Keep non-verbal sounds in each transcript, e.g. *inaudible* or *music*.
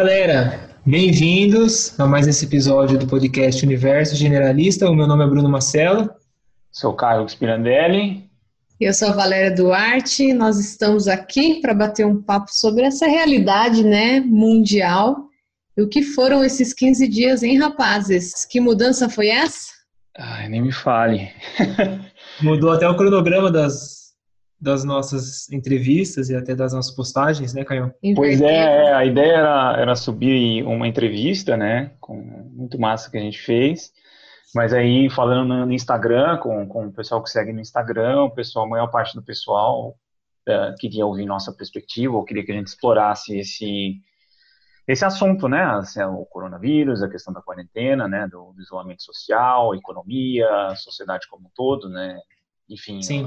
galera! Bem-vindos a mais esse episódio do podcast Universo Generalista. O meu nome é Bruno Marcelo. Sou Carlos Pirandelli. Eu sou a Valéria Duarte. Nós estamos aqui para bater um papo sobre essa realidade né, mundial. E o que foram esses 15 dias, hein, rapazes? Que mudança foi essa? Ai, nem me fale. *laughs* Mudou até o cronograma das, das nossas entrevistas e até das nossas postagens, né, Caio? Pois é, a ideia era, era subir uma entrevista, né, com muito massa que a gente fez, mas aí falando no Instagram, com, com o pessoal que segue no Instagram, o pessoal, a maior parte do pessoal uh, queria ouvir nossa perspectiva, ou queria que a gente explorasse esse, esse assunto, né, assim, o coronavírus, a questão da quarentena, né, do, do isolamento social, economia, sociedade como um todo, né, enfim, Sim.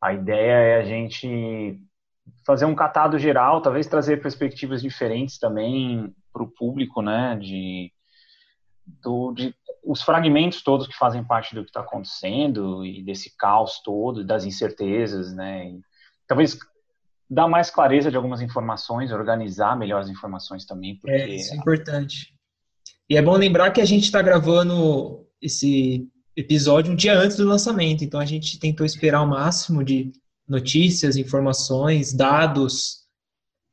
A ideia é a gente fazer um catado geral, talvez trazer perspectivas diferentes também para o público, né? De, do, de os fragmentos todos que fazem parte do que está acontecendo e desse caos todo, das incertezas, né? E, talvez dar mais clareza de algumas informações, organizar melhor as informações também. Porque... É, isso é importante. E é bom lembrar que a gente está gravando esse episódio um dia antes do lançamento. Então a gente tentou esperar o máximo de notícias, informações, dados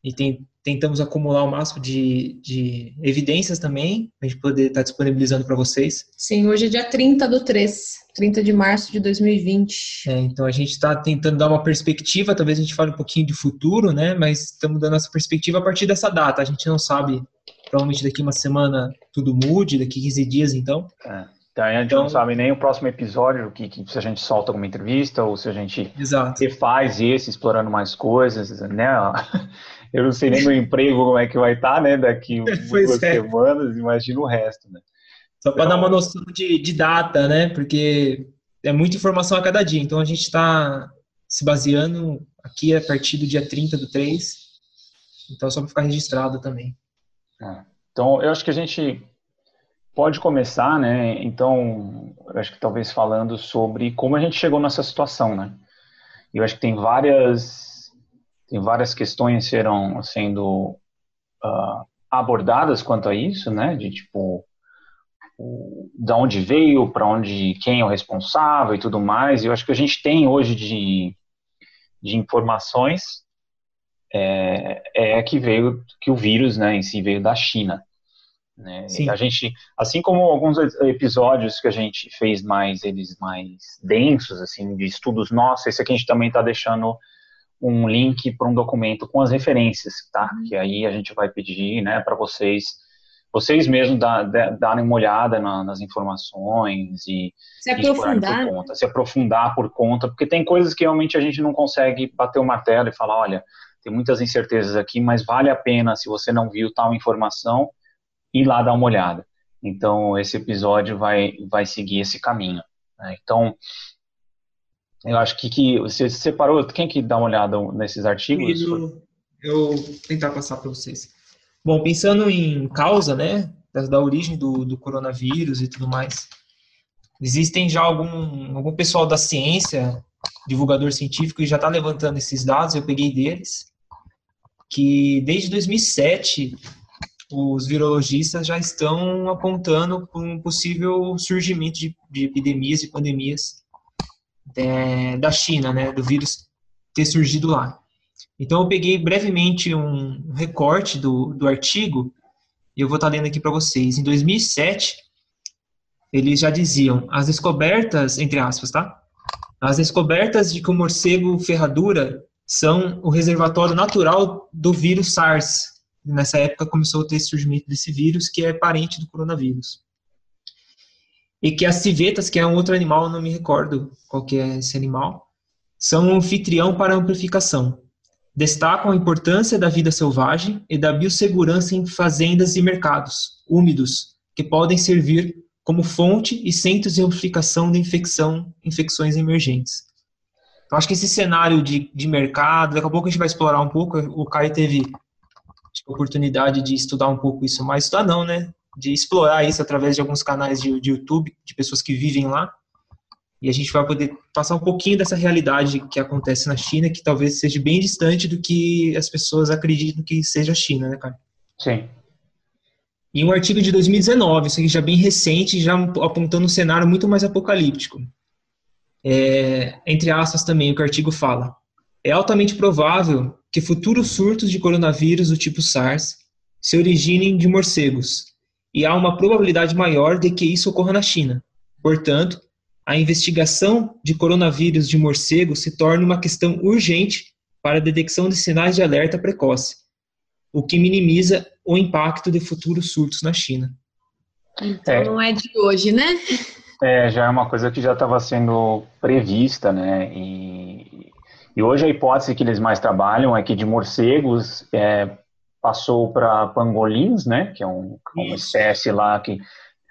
e tem, tentamos acumular o máximo de, de evidências também, para a gente poder estar tá disponibilizando para vocês. Sim, hoje é dia 30 do 3, 30 de março de 2020. É, então a gente está tentando dar uma perspectiva, talvez a gente fale um pouquinho de futuro, né? Mas estamos dando essa perspectiva a partir dessa data. A gente não sabe, provavelmente daqui uma semana tudo mude, daqui 15 dias então. É. Então a gente então, não sabe nem o próximo episódio, que, que, se a gente solta alguma entrevista ou se a gente exato. refaz esse, explorando mais coisas, né? *laughs* Eu não sei nem meu emprego como é que vai estar, tá, né? Daqui *laughs* duas é. semanas, imagina o resto, né? Só para então, dar uma noção de, de data, né? Porque é muita informação a cada dia. Então a gente está se baseando aqui a partir do dia 30 do 3. Então só para ficar registrado também. É. Então eu acho que a gente pode começar, né? Então, acho que talvez falando sobre como a gente chegou nessa situação, né? Eu acho que tem várias tem várias questões que serão sendo uh, abordadas quanto a isso, né? De tipo o, da onde veio, para onde, quem é o responsável e tudo mais. Eu acho que a gente tem hoje de, de informações é, é que veio que o vírus, né, em si veio da China. Né? A gente, assim como alguns episódios que a gente fez mais eles mais densos, assim, de estudos nossos, esse aqui a gente também está deixando um link para um documento com as referências, tá? Uhum. Que aí a gente vai pedir, né, para vocês, vocês mesmos dar, darem uma olhada na, nas informações e se aprofundar, por conta, se aprofundar por conta, porque tem coisas que realmente a gente não consegue bater o martelo e falar, olha, tem muitas incertezas aqui, mas vale a pena se você não viu tal informação ir lá dar uma olhada. Então, esse episódio vai, vai seguir esse caminho. Né? Então, eu acho que, que você separou, quem que dá uma olhada nesses artigos? Eu, eu tentar passar para vocês. Bom, pensando em causa, né, da, da origem do, do coronavírus e tudo mais, existem já algum, algum pessoal da ciência, divulgador científico, que já está levantando esses dados, eu peguei deles, que desde 2007 os virologistas já estão apontando para um possível surgimento de, de epidemias e pandemias é, da China, né, do vírus ter surgido lá. Então eu peguei brevemente um recorte do, do artigo e eu vou estar lendo aqui para vocês. Em 2007, eles já diziam, as descobertas, entre aspas, tá? As descobertas de que o morcego ferradura são o reservatório natural do vírus SARS, nessa época começou a ter surgimento desse vírus, que é parente do coronavírus. E que as civetas, que é um outro animal, não me recordo qual que é esse animal, são um anfitrião para amplificação. Destacam a importância da vida selvagem e da biossegurança em fazendas e mercados úmidos, que podem servir como fonte e centros de amplificação de infecção, infecções emergentes. Então, acho que esse cenário de, de mercado, daqui a pouco a gente vai explorar um pouco. O Caio teve oportunidade de estudar um pouco isso mais, estudar não, né? De explorar isso através de alguns canais de, de YouTube, de pessoas que vivem lá. E a gente vai poder passar um pouquinho dessa realidade que acontece na China, que talvez seja bem distante do que as pessoas acreditam que seja a China, né, cara? Sim. E um artigo de 2019, isso aqui já bem recente, já apontando um cenário muito mais apocalíptico. É, entre aspas também, o que o artigo fala. É altamente provável que futuros surtos de coronavírus do tipo SARS se originem de morcegos, e há uma probabilidade maior de que isso ocorra na China. Portanto, a investigação de coronavírus de morcego se torna uma questão urgente para a detecção de sinais de alerta precoce, o que minimiza o impacto de futuros surtos na China. Então é, não é de hoje, né? É, já é uma coisa que já estava sendo prevista, né? E, e, hoje a hipótese que eles mais trabalham é que de morcegos é, passou para pangolins, né? Que é um, uma espécie lá que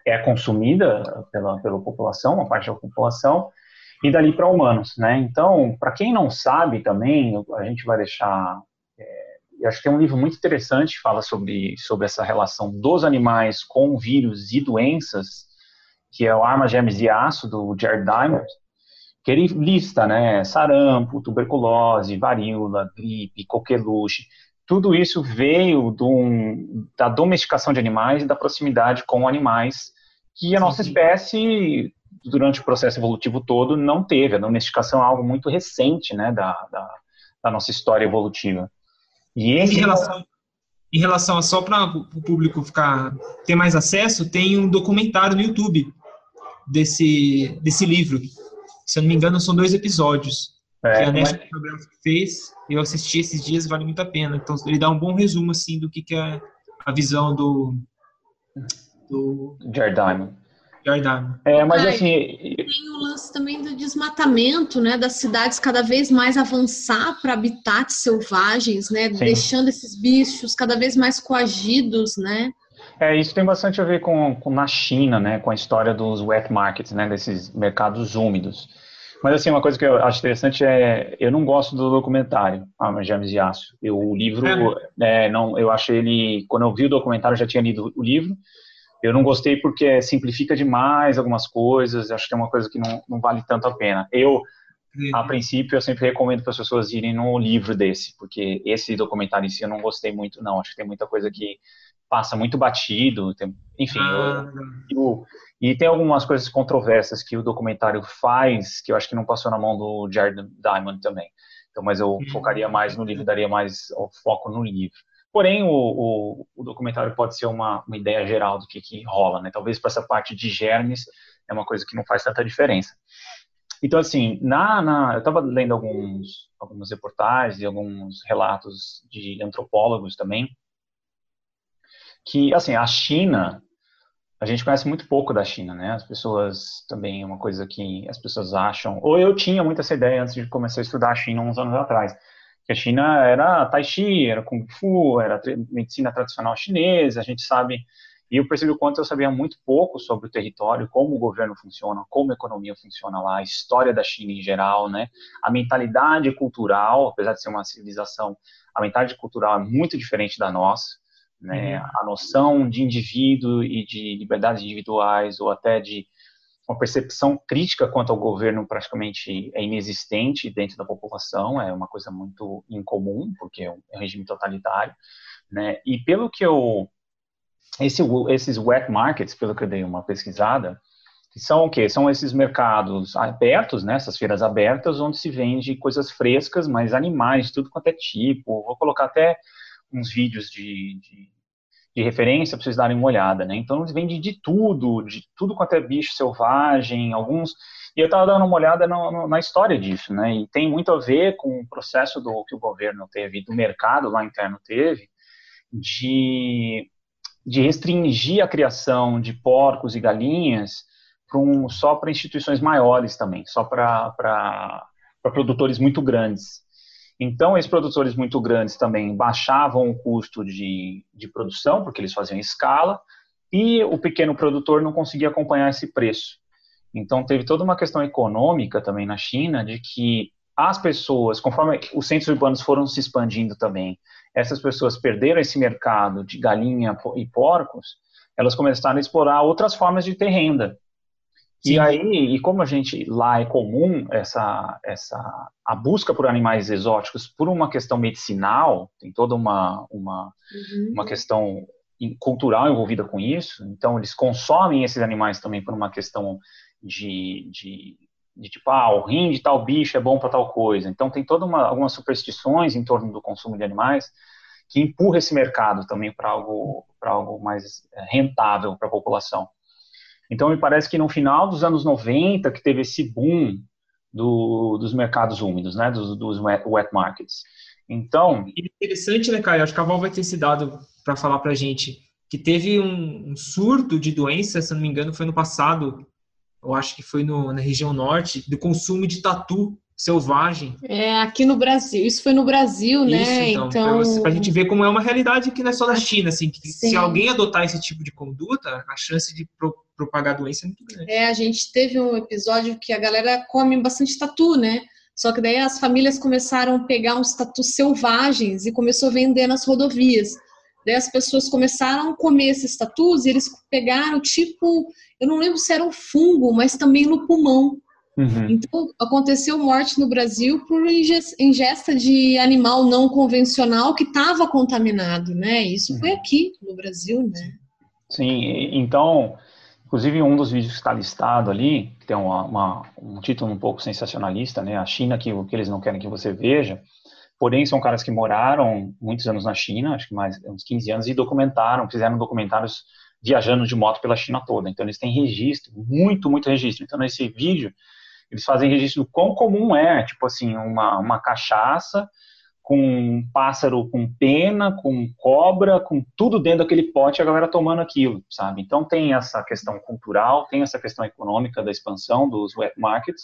é consumida pela, pela população, uma parte da população, e dali para humanos, né? Então, para quem não sabe também, a gente vai deixar. É, eu acho que tem um livro muito interessante que fala sobre, sobre essa relação dos animais com vírus e doenças, que é o Armas, Germes e Aço, do Jared Diamond, que ele lista, né, sarampo, tuberculose, varíola, gripe, coqueluche, tudo isso veio do, da domesticação de animais e da proximidade com animais que a nossa espécie durante o processo evolutivo todo, não teve. A domesticação é algo muito recente, né, da, da, da nossa história evolutiva. E esse... em, relação, em relação a só para o público ficar ter mais acesso, tem um documentário no YouTube desse, desse livro. Se eu não me engano, são dois episódios. É, que a National mas... fez, eu assisti esses dias, vale muito a pena. Então, ele dá um bom resumo, assim, do que, que é a visão do... do... Jared Diamond. É, mas Ai, assim. Tem o lance também do desmatamento, né? Das cidades cada vez mais avançar para habitats selvagens, né? Sim. Deixando esses bichos cada vez mais coagidos, né? É, isso tem bastante a ver com, com na China, né? Com a história dos wet markets, né? Desses mercados úmidos. Mas assim, uma coisa que eu acho interessante é, eu não gosto do documentário, ah, James de Aço. Eu, o livro, é. É, não, eu achei ele, quando eu vi o documentário, eu já tinha lido o livro, eu não gostei porque simplifica demais algumas coisas, acho que é uma coisa que não, não vale tanto a pena. Eu, a uhum. princípio, eu sempre recomendo para as pessoas irem no livro desse, porque esse documentário em si eu não gostei muito, não. Acho que tem muita coisa que passa muito batido, tem, enfim. Ah, eu, eu, e tem algumas coisas controversas que o documentário faz, que eu acho que não passou na mão do Jared Diamond também. Então, mas eu uhum. focaria mais no livro, daria mais foco no livro. Porém, o, o, o documentário pode ser uma, uma, ideia geral do que, que rola, né? Talvez para essa parte de germes é uma coisa que não faz tanta diferença. Então, assim, na, na eu estava lendo alguns, algumas reportagens e alguns relatos de antropólogos também, que, assim, a China, a gente conhece muito pouco da China, né? As pessoas também, é uma coisa que as pessoas acham, ou eu tinha muito essa ideia antes de começar a estudar a China uns anos atrás, que a China era Tai Chi, era Kung Fu, era medicina tradicional chinesa, a gente sabe, e eu percebi o quanto eu sabia muito pouco sobre o território, como o governo funciona, como a economia funciona lá, a história da China em geral, né, a mentalidade cultural, apesar de ser uma civilização, a mentalidade cultural é muito diferente da nossa, né, uhum. a noção de indivíduo e de liberdades individuais, ou até de uma percepção crítica quanto ao governo praticamente é inexistente dentro da população, é uma coisa muito incomum, porque é um, é regime totalitário, né? E pelo que eu esse, esses wet markets, pelo que eu dei uma pesquisada, que são o quê? São esses mercados abertos, né, essas feiras abertas, onde se vende coisas frescas, mas animais, tudo quanto é tipo. Vou colocar até uns vídeos de, de de referência para vocês darem uma olhada, né? Então eles vendem de tudo, de tudo quanto é bicho selvagem, alguns. E eu estava dando uma olhada no, no, na história disso, né? E tem muito a ver com o processo do que o governo teve, do mercado lá interno teve, de, de restringir a criação de porcos e galinhas um, só para instituições maiores também, só para produtores muito grandes. Então, esses produtores muito grandes também baixavam o custo de, de produção, porque eles faziam escala, e o pequeno produtor não conseguia acompanhar esse preço. Então, teve toda uma questão econômica também na China de que as pessoas, conforme os centros urbanos foram se expandindo também, essas pessoas perderam esse mercado de galinha e porcos, elas começaram a explorar outras formas de ter renda. Sim. E aí, e como a gente lá é comum essa essa a busca por animais exóticos por uma questão medicinal, tem toda uma uma, uhum. uma questão cultural envolvida com isso. Então eles consomem esses animais também por uma questão de, de, de tipo, ah, o rim de tal bicho é bom para tal coisa. Então tem toda uma algumas superstições em torno do consumo de animais que empurra esse mercado também para algo para algo mais é, rentável para a população. Então, me parece que no final dos anos 90, que teve esse boom do, dos mercados úmidos, né, dos, dos wet, markets. Então... Interessante, né, Caio? Acho que a Val vai ter esse dado para falar para a gente, que teve um, um, surto de doença, se não me engano, foi no passado, eu acho que foi no, na região norte, do consumo de tatu selvagem. É, aqui no Brasil. Isso foi no Brasil, né? Isso, então, então... Para a gente ver como é uma realidade que não é só na China, assim, que Sim. se alguém adotar esse tipo de conduta, a chance de pro propagar a doença é muito grande. É, a gente teve um episódio que a galera come bastante tatu, né? Só que daí as famílias começaram a pegar uns tatus selvagens e começou a vender nas rodovias. Daí as pessoas começaram a comer esses tatus e eles pegaram tipo, eu não lembro se era um fungo, mas também no pulmão. Uhum. Então, aconteceu morte no Brasil por ingesta de animal não convencional que estava contaminado, né? Isso uhum. foi aqui no Brasil, né? Sim, então, inclusive um dos vídeos que está listado ali, que tem uma, uma, um título um pouco sensacionalista, né? A China que, que eles não querem que você veja, porém são caras que moraram muitos anos na China, acho que mais uns 15 anos, e documentaram, fizeram documentários viajando de moto pela China toda. Então eles têm registro, muito, muito registro. Então nesse vídeo eles fazem registro do quão comum é, tipo assim, uma, uma cachaça com um pássaro com pena, com cobra, com tudo dentro daquele pote, a galera tomando aquilo, sabe? Então tem essa questão cultural, tem essa questão econômica da expansão dos wet markets.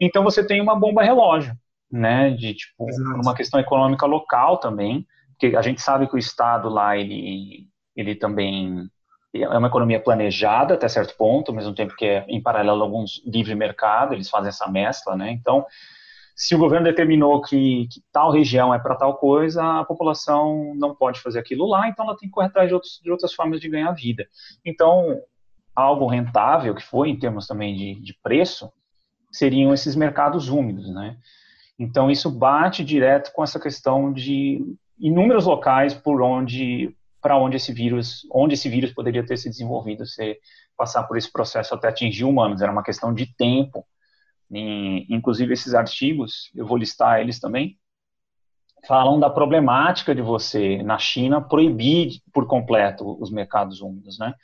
Então você tem uma bomba relógio, né? De tipo Exato. uma questão econômica local também, porque a gente sabe que o estado lá ele ele também é uma economia planejada até certo ponto, ao mesmo tempo que é em paralelo alguns livre mercado, eles fazem essa mescla, né? Então, se o governo determinou que, que tal região é para tal coisa, a população não pode fazer aquilo lá, então ela tem que correr atrás de, outros, de outras formas de ganhar vida. Então, algo rentável, que foi em termos também de, de preço, seriam esses mercados úmidos, né? Então, isso bate direto com essa questão de inúmeros locais por onde para onde esse vírus, onde esse vírus poderia ter se desenvolvido, se passar por esse processo até atingir humanos. Era uma questão de tempo. E, inclusive esses artigos, eu vou listar eles também, falam da problemática de você na China proibir por completo os mercados úmidos, né?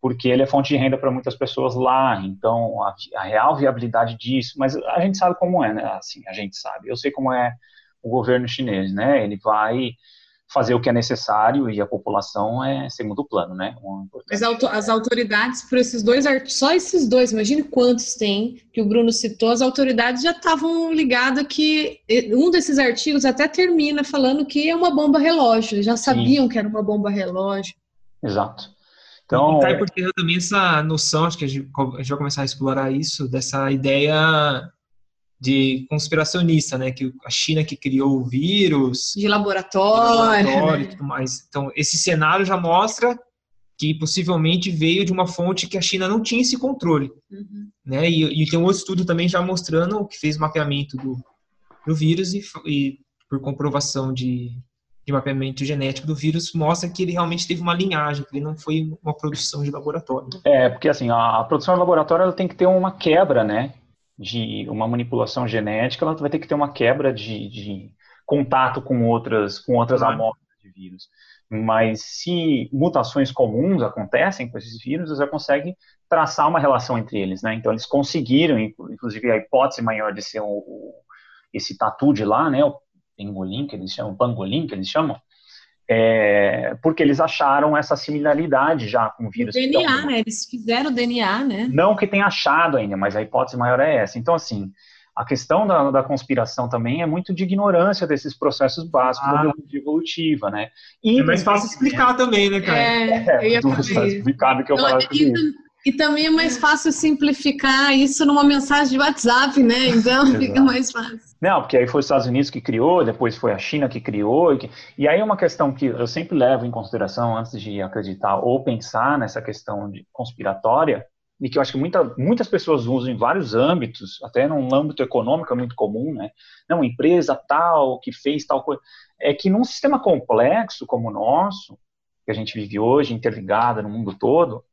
Porque ele é fonte de renda para muitas pessoas lá. Então a, a real viabilidade disso, mas a gente sabe como é, né? Assim, a gente sabe. Eu sei como é o governo chinês, né? Ele vai fazer o que é necessário e a população é segundo plano, né? Mas as autoridades, por esses dois, só esses dois, imagine quantos tem, que o Bruno citou, as autoridades já estavam ligadas que um desses artigos até termina falando que é uma bomba relógio, já sabiam Sim. que era uma bomba relógio. Exato. Então, e cai porque também essa noção, acho que a gente, a gente vai começar a explorar isso, dessa ideia de conspiracionista, né? Que a China que criou o vírus. De laboratório. De laboratório e tudo mais. Então, esse cenário já mostra que possivelmente veio de uma fonte que a China não tinha esse controle. Uhum. Né? E, e, tem um outro estudo também já mostrando que fez mapeamento do, do vírus e, e por comprovação de, de mapeamento genético do vírus mostra que ele realmente teve uma linhagem, que ele não foi uma produção de laboratório. É, porque assim, a, a produção de laboratório ela tem que ter uma quebra, né? De uma manipulação genética, ela vai ter que ter uma quebra de, de contato com outras, com outras amostras de vírus. Mas se mutações comuns acontecem com esses vírus, você consegue traçar uma relação entre eles, né? Então eles conseguiram, inclusive a hipótese maior de ser o, o esse tatu de lá, né? O pengolim que eles chamam, pangolim que eles chamam, é, porque eles acharam essa similaridade já com o vírus. O DNA, então, né? Eles fizeram o DNA, né? Não que tenha achado ainda, mas a hipótese maior é essa. Então, assim, a questão da, da conspiração também é muito de ignorância desses processos básicos ah. da evolutiva, né? E, é mais fácil explicar também, né, cara? É, eu ia *laughs* falar explicado que eu falar e também é mais fácil simplificar isso numa mensagem de WhatsApp, né? Então *laughs* fica mais fácil. Não, porque aí foi os Estados Unidos que criou, depois foi a China que criou. E, que... e aí é uma questão que eu sempre levo em consideração antes de acreditar ou pensar nessa questão de conspiratória, e que eu acho que muita, muitas pessoas usam em vários âmbitos, até num âmbito econômico é muito comum, né? Não, empresa tal que fez tal coisa. É que num sistema complexo como o nosso, que a gente vive hoje, interligada no mundo todo,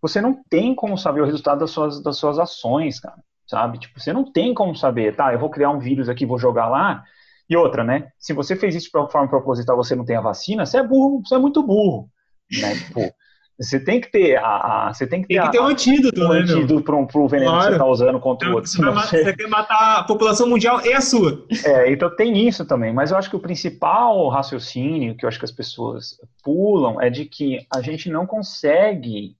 você não tem como saber o resultado das suas, das suas ações, cara, sabe? Tipo, você não tem como saber, tá, eu vou criar um vírus aqui, vou jogar lá, e outra, né? Se você fez isso de forma proposital, você não tem a vacina, você é burro, você é muito burro, né? *laughs* Tipo, você tem que ter a, a você tem que ter, tem que ter a, um antídoto, um né, antídoto para o veneno claro. que você está usando contra o outro. Você, você... você, quer matar a população mundial e a sua. É, então tem isso também. Mas eu acho que o principal raciocínio que eu acho que as pessoas pulam é de que a gente não consegue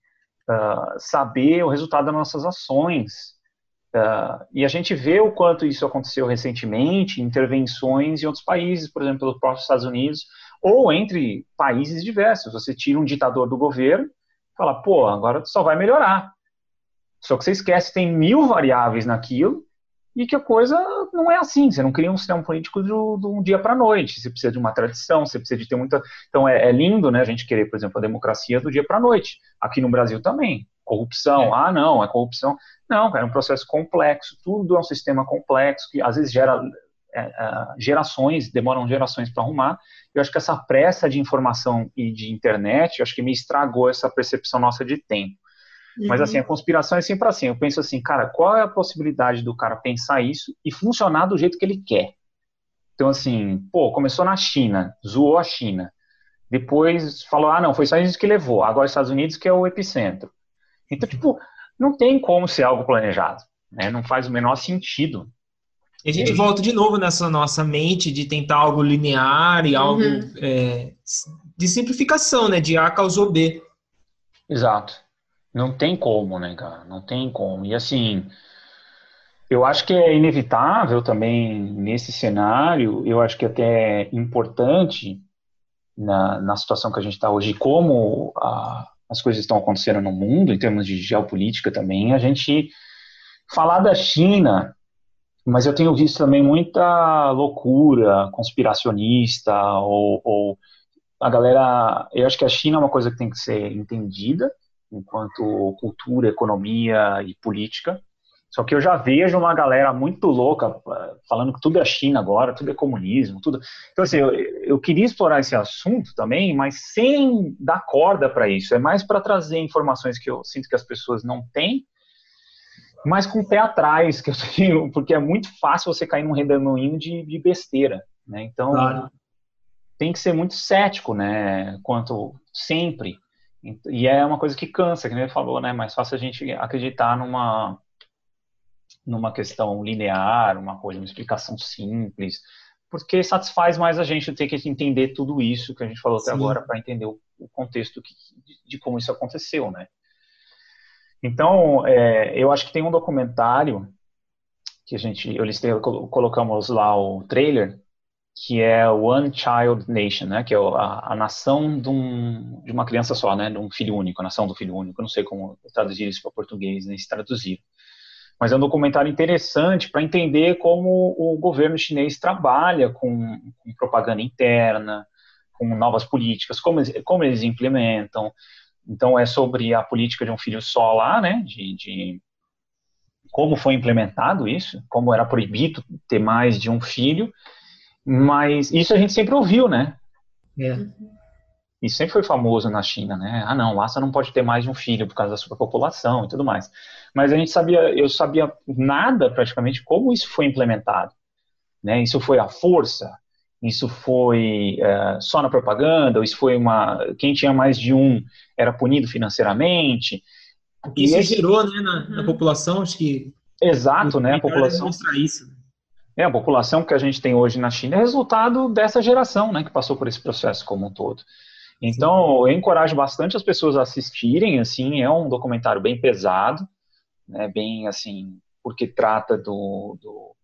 uh, saber o resultado das nossas ações. Uh, e a gente vê o quanto isso aconteceu recentemente, intervenções em outros países, por exemplo, pelos próprios Estados Unidos, ou entre países diversos. Você tira um ditador do governo, fala, pô, agora só vai melhorar. Só que você esquece que tem mil variáveis naquilo e que a coisa não é assim. Você não cria um sistema político de, um dia para a noite. Você precisa de uma tradição, você precisa de ter muita. Então é, é lindo, né? A gente querer, por exemplo, a democracia do dia para a noite. Aqui no Brasil também. Corrupção, é. ah, não, é corrupção. Não, cara, é um processo complexo. Tudo é um sistema complexo que às vezes gera é, é, gerações, demoram gerações para arrumar. Eu acho que essa pressa de informação e de internet, eu acho que me estragou essa percepção nossa de tempo. Uhum. Mas assim, a conspiração é sempre assim. Eu penso assim, cara, qual é a possibilidade do cara pensar isso e funcionar do jeito que ele quer? Então, assim, pô, começou na China, zoou a China. Depois falou, ah, não, foi só isso que levou. Agora os Estados Unidos que é o epicentro. Então, tipo, não tem como ser algo planejado. Né? Não faz o menor sentido. E a gente é. volta de novo nessa nossa mente de tentar algo linear e algo uhum. é, de simplificação, né? De A causou B. Exato. Não tem como, né, cara? Não tem como. E assim, eu acho que é inevitável também nesse cenário, eu acho que até é importante na, na situação que a gente está hoje, como a, as coisas estão acontecendo no mundo, em termos de geopolítica também, a gente falar da China mas eu tenho visto também muita loucura conspiracionista ou, ou, a galera. Eu acho que a China é uma coisa que tem que ser entendida enquanto cultura, economia e política. Só que eu já vejo uma galera muito louca falando que tudo é China agora, tudo é comunismo, tudo. Então assim, eu, eu queria explorar esse assunto também, mas sem dar corda para isso. É mais para trazer informações que eu sinto que as pessoas não têm mas com o pé atrás, que eu *laughs* tenho, porque é muito fácil você cair num redemoinho de, de besteira, né? Então, claro. tem que ser muito cético, né? Quanto sempre. E é uma coisa que cansa, que ele falou, né? Mais fácil a gente acreditar numa numa questão linear, uma coisa, uma explicação simples, porque satisfaz mais a gente ter que entender tudo isso que a gente falou Sim. até agora para entender o, o contexto que, de, de como isso aconteceu, né? Então, é, eu acho que tem um documentário que a gente, eu listei, colocamos lá o trailer, que é One Child Nation, né, que é a, a nação de, um, de, uma criança só, né, de um filho único, a nação do filho único. Eu não sei como traduzir isso para português, nem se traduzir. Mas é um documentário interessante para entender como o governo chinês trabalha com, com propaganda interna, com novas políticas, como, como eles implementam, então, é sobre a política de um filho só lá, né? De, de, como foi implementado isso, como era proibido ter mais de um filho. Mas isso a gente sempre ouviu, né? É. Isso sempre foi famoso na China, né? Ah, não, lá você não pode ter mais de um filho por causa da sua população e tudo mais. Mas a gente sabia, eu sabia nada praticamente como isso foi implementado. Né? Isso foi a força, isso foi é, só na propaganda, ou isso foi uma. Quem tinha mais de um era punido financeiramente. Isso esse... gerou né, na, na, população, acho que. Exato, né? A população. Isso. É, a população que a gente tem hoje na China é resultado dessa geração, né, que passou por esse processo como um todo. Então, eu encorajo bastante as pessoas a assistirem, assim, é um documentário bem pesado, né, bem, assim, porque trata do, do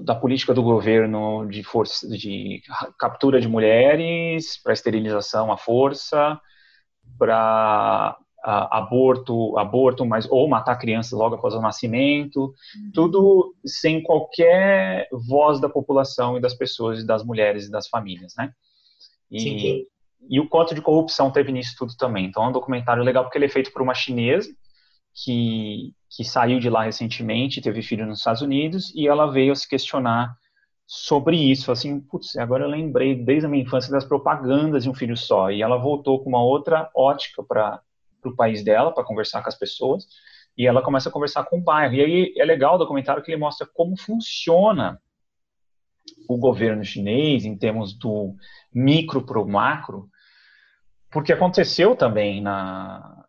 da política do governo de força de captura de mulheres para esterilização à força para aborto aborto mas ou matar crianças logo após o nascimento. Uhum. tudo sem qualquer voz da população e das pessoas das mulheres e das famílias né? E, e o quanto de corrupção teve nisso tudo também. Então é um documentário legal porque ele é feito por uma chinesa que, que saiu de lá recentemente, teve filho nos Estados Unidos, e ela veio a se questionar sobre isso, assim, putz, agora eu lembrei desde a minha infância das propagandas de um filho só, e ela voltou com uma outra ótica para o país dela, para conversar com as pessoas, e ela começa a conversar com o bairro, e aí é legal o documentário que ele mostra como funciona o governo chinês em termos do micro para o macro, porque aconteceu também na,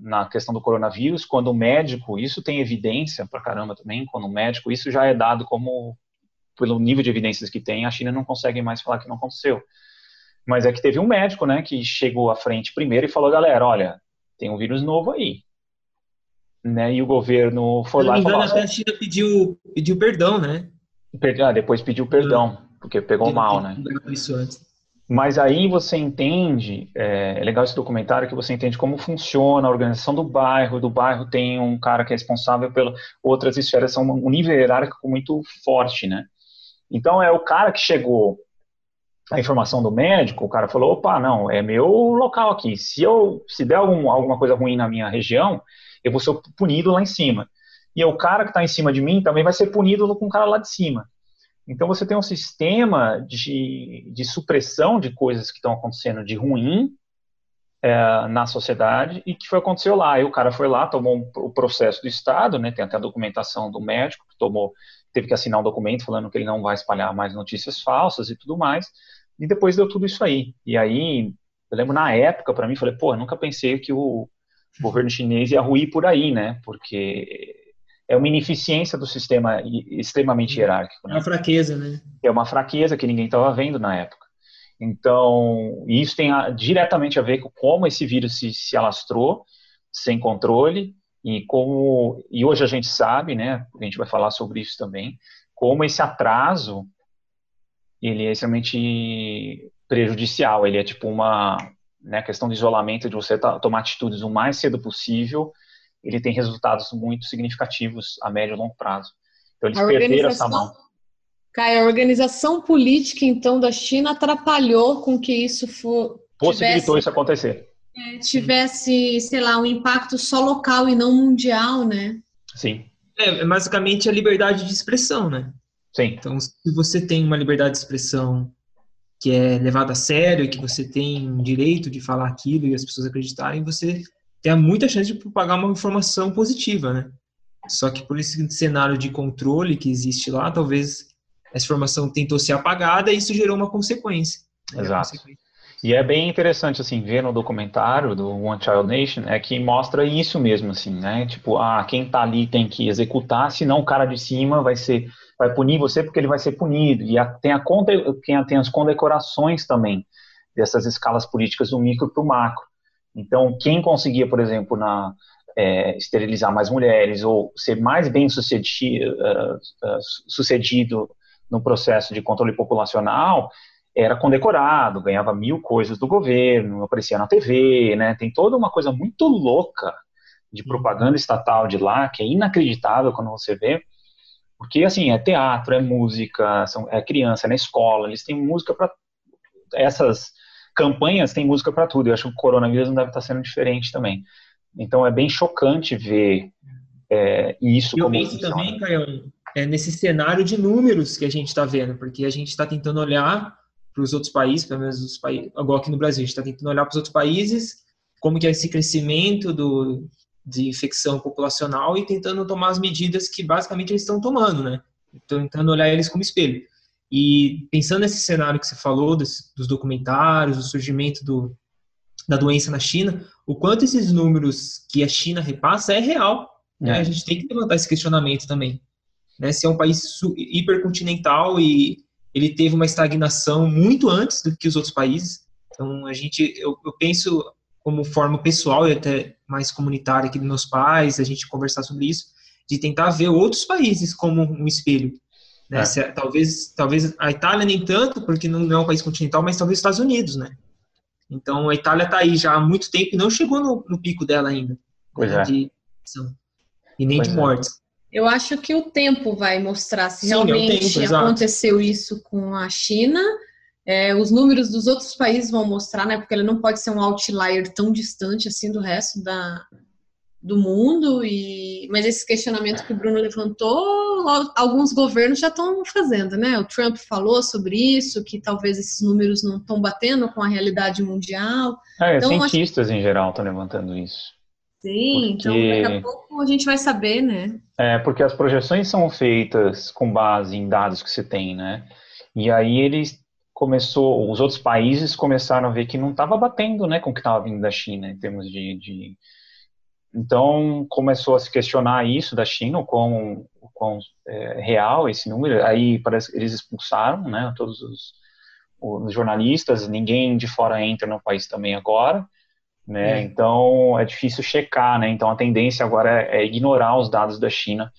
na questão do coronavírus, quando o médico, isso tem evidência para caramba também, quando o médico, isso já é dado como pelo nível de evidências que tem, a China não consegue mais falar que não aconteceu. Mas é que teve um médico, né, que chegou à frente primeiro e falou, galera, olha, tem um vírus novo aí. Né, e o governo foi lá e falou... até a China pediu, pediu perdão, né? Ah, depois pediu perdão, porque pegou mal, né? Isso antes. Mas aí você entende, é, é, legal esse documentário que você entende como funciona a organização do bairro. Do bairro tem um cara que é responsável pelas outras esferas, são um nível hierárquico muito forte, né? Então é o cara que chegou a informação do médico, o cara falou, opa, não, é meu local aqui. Se eu se der algum, alguma coisa ruim na minha região, eu vou ser punido lá em cima. E o cara que está em cima de mim também vai ser punido com o cara lá de cima. Então você tem um sistema de, de supressão de coisas que estão acontecendo de ruim é, na sociedade e que foi aconteceu lá. E o cara foi lá, tomou um, o processo do Estado, né, tem até a documentação do médico que tomou teve que assinar um documento falando que ele não vai espalhar mais notícias falsas e tudo mais. E depois deu tudo isso aí. E aí, eu lembro na época, para mim, falei, pô, nunca pensei que o governo chinês ia ruir por aí, né? Porque é uma ineficiência do sistema extremamente hierárquico. Né? É uma fraqueza, né? É uma fraqueza que ninguém estava vendo na época. Então, isso tem a, diretamente a ver com como esse vírus se, se alastrou sem controle e como e hoje a gente sabe, né, a gente vai falar sobre isso também, como esse atraso ele é extremamente prejudicial, ele é tipo uma né, questão de isolamento, de você tomar atitudes o mais cedo possível, ele tem resultados muito significativos a médio e longo prazo. Então eles perderam essa mão. Caio, a organização política então da China atrapalhou com que isso for possibilitou tivesse... isso acontecer é, tivesse, sei lá, um impacto só local e não mundial, né? Sim. É, é, basicamente a liberdade de expressão, né? Sim. Então, se você tem uma liberdade de expressão que é levada a sério e que você tem direito de falar aquilo e as pessoas acreditarem, você tem muita chance de propagar uma informação positiva, né? Só que por esse cenário de controle que existe lá, talvez essa informação tentou ser apagada e isso gerou uma consequência. Né? Exato. Consequência. E é bem interessante, assim, ver no documentário do One Child Nation, é que mostra isso mesmo, assim, né? Tipo, ah, quem tá ali tem que executar, senão o cara de cima vai ser, vai punir você porque ele vai ser punido. E a, tem, a, tem, tem as condecorações também dessas escalas políticas do micro para o macro. Então, quem conseguia, por exemplo, na, é, esterilizar mais mulheres ou ser mais bem sucedido, uh, uh, sucedido no processo de controle populacional, era condecorado, ganhava mil coisas do governo, aparecia na TV, né? Tem toda uma coisa muito louca de uhum. propaganda estatal de lá, que é inacreditável quando você vê, porque assim, é teatro, é música, são, é criança, é na escola, eles têm música para essas campanhas têm música para tudo. Eu acho que o coronavírus não deve estar sendo diferente também. Então é bem chocante ver é, isso. Eu como penso também, Caio, é nesse cenário de números que a gente está vendo, porque a gente está tentando olhar para os outros países, pelo menos os países, igual aqui no Brasil, a gente está tentando olhar para os outros países, como que é esse crescimento do, de infecção populacional e tentando tomar as medidas que basicamente eles estão tomando, né? Tentando olhar eles como espelho. E pensando nesse cenário que você falou, dos, dos documentários, do surgimento do, da doença na China, o quanto esses números que a China repassa é real. Né? É. A gente tem que levantar esse questionamento também. Né? Se é um país hipercontinental e ele teve uma estagnação muito antes do que os outros países. Então, a gente, eu, eu penso como forma pessoal e até mais comunitária aqui dos meus pais, a gente conversar sobre isso, de tentar ver outros países como um espelho. Né? É. Se, talvez, talvez a Itália nem tanto, porque não é um país continental, mas talvez os Estados Unidos, né? Então, a Itália está aí já há muito tempo e não chegou no, no pico dela ainda. Pois né? é. De, e nem pois de é. mortes. É. Eu acho que o tempo vai mostrar se Sim, realmente tempo, aconteceu isso com a China. É, os números dos outros países vão mostrar, né? Porque ele não pode ser um outlier tão distante assim do resto da, do mundo e mas esse questionamento que o Bruno levantou, alguns governos já estão fazendo, né? O Trump falou sobre isso, que talvez esses números não estão batendo com a realidade mundial. É, então, cientistas acho... em geral estão levantando isso. Sim, então, porque... então daqui a pouco a gente vai saber, né? É, porque as projeções são feitas com base em dados que se tem, né? E aí eles começou, os outros países começaram a ver que não estava batendo, né, com o que estava vindo da China em termos de, de então começou a se questionar isso da China, o quão, o quão é, real esse número. Aí parece que eles expulsaram, né, todos os, os, jornalistas. Ninguém de fora entra no país também agora, né. É. Então é difícil checar, né. Então a tendência agora é, é ignorar os dados da China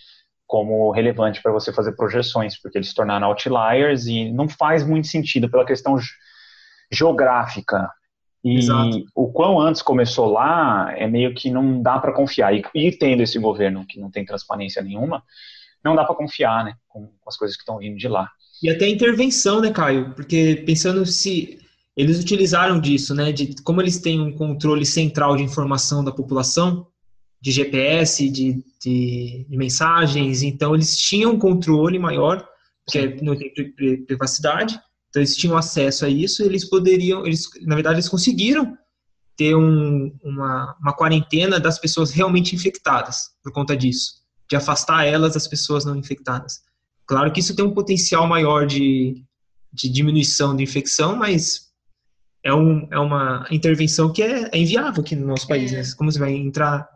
como relevante para você fazer projeções, porque eles se tornaram outliers e não faz muito sentido pela questão geográfica, e Exato. o quão antes começou lá, é meio que não dá para confiar. E, e, tendo esse governo que não tem transparência nenhuma, não dá para confiar né, com, com, as coisas que estão vindo de lá. E até intervenção, né, Caio? Porque pensando se eles utilizaram disso, né, de como eles têm um controle central de informação da população, de GPS, de, de, de mensagens, então eles tinham um controle maior, porque não tem privacidade, então eles tinham acesso a isso, eles poderiam, eles, na verdade, eles conseguiram ter um, uma, uma quarentena das pessoas realmente infectadas por conta disso, de afastar elas das pessoas não infectadas. Claro que isso tem um potencial maior de, de diminuição de infecção, mas é, um, é uma intervenção que é, é inviável aqui no nosso país. Né? Como você vai entrar,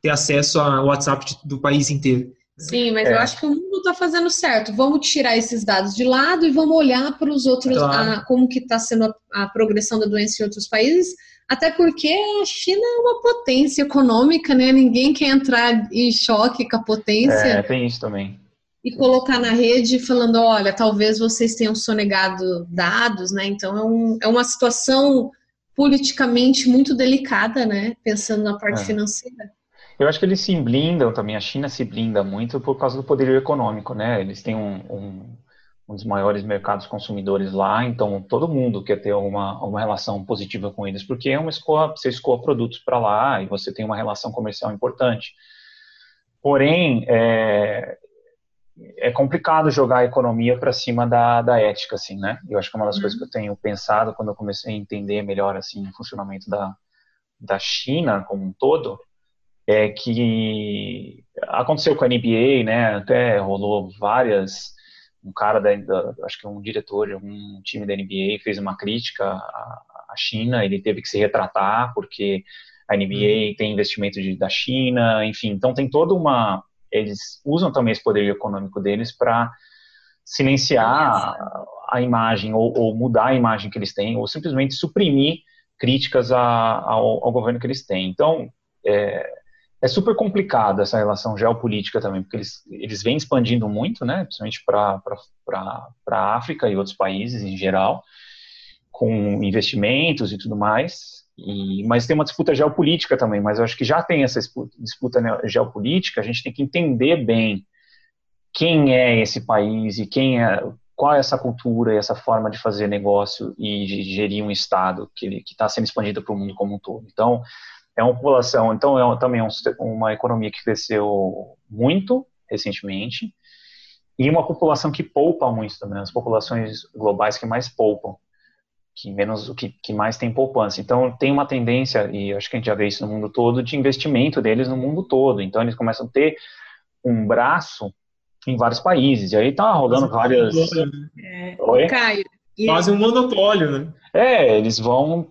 ter acesso ao WhatsApp do país inteiro? Sim, mas é. eu acho que o mundo está fazendo certo. Vamos tirar esses dados de lado e vamos olhar para os outros, claro. a, como que está sendo a, a, progressão da doença em outros países. Até porque a China é uma potência econômica, né? Ninguém quer entrar em choque com a potência. É, tem isso também. E colocar na rede falando, olha, talvez vocês tenham sonegado dados, né? Então é, um, é uma situação politicamente muito delicada, né? Pensando na parte é. financeira. Eu acho que eles se blindam também, a China se blinda muito por causa do poderio econômico, né? Eles têm um, um, um dos maiores mercados consumidores lá, então todo mundo quer ter uma, uma relação positiva com eles, porque é uma escoa, você escoa produtos para lá e você tem uma relação comercial importante. Porém, é, é complicado jogar a economia para cima da, da ética, assim, né? Eu acho que é uma das uhum. coisas que eu tenho pensado quando eu comecei a entender melhor, assim, o funcionamento da, da China como um todo, é que aconteceu com a NBA, né? Até rolou várias. Um cara da, da acho que um diretor de um time da NBA fez uma crítica à, à China. Ele teve que se retratar porque a NBA uhum. tem investimento de, da China, enfim. Então tem toda uma. Eles usam também esse poder econômico deles para silenciar a imagem ou, ou, mudar a imagem que eles têm ou simplesmente suprimir críticas a, ao, ao, governo que eles têm. Então, é, é super complicada essa relação geopolítica também, porque eles, eles vêm expandindo muito, né, principalmente para a África e outros países em geral, com investimentos e tudo mais, e, mas tem uma disputa geopolítica também, mas eu acho que já tem essa disputa geopolítica, a gente tem que entender bem quem é esse país e quem é, qual é essa cultura e essa forma de fazer negócio e de gerir um Estado que está sendo expandido para o mundo como um todo. Então, é uma população, então é também um, uma economia que cresceu muito recentemente e uma população que poupa muito também, as populações globais que mais poupam, que menos o que, que mais tem poupança. Então tem uma tendência e acho que a gente já vê isso no mundo todo de investimento deles no mundo todo. Então eles começam a ter um braço em vários países. E aí tá rolando várias. É, Oi? Caio. Quase um monopólio, né? É, eles vão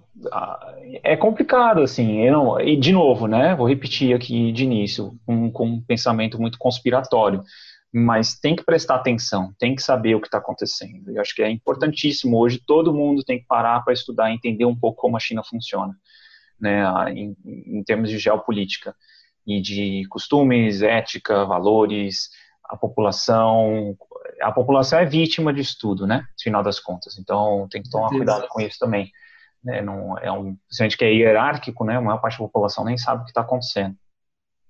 é complicado, assim, não, e de novo, né, vou repetir aqui de início, um, com um pensamento muito conspiratório, mas tem que prestar atenção, tem que saber o que está acontecendo, eu acho que é importantíssimo hoje, todo mundo tem que parar para estudar e entender um pouco como a China funciona, né, em, em termos de geopolítica, e de costumes, ética, valores, a população, a população é vítima disso tudo, né, no final das contas, então tem que tomar cuidado com isso também né, não, é um, se a gente quer hierárquico, né, a maior parte da população nem sabe o que está acontecendo.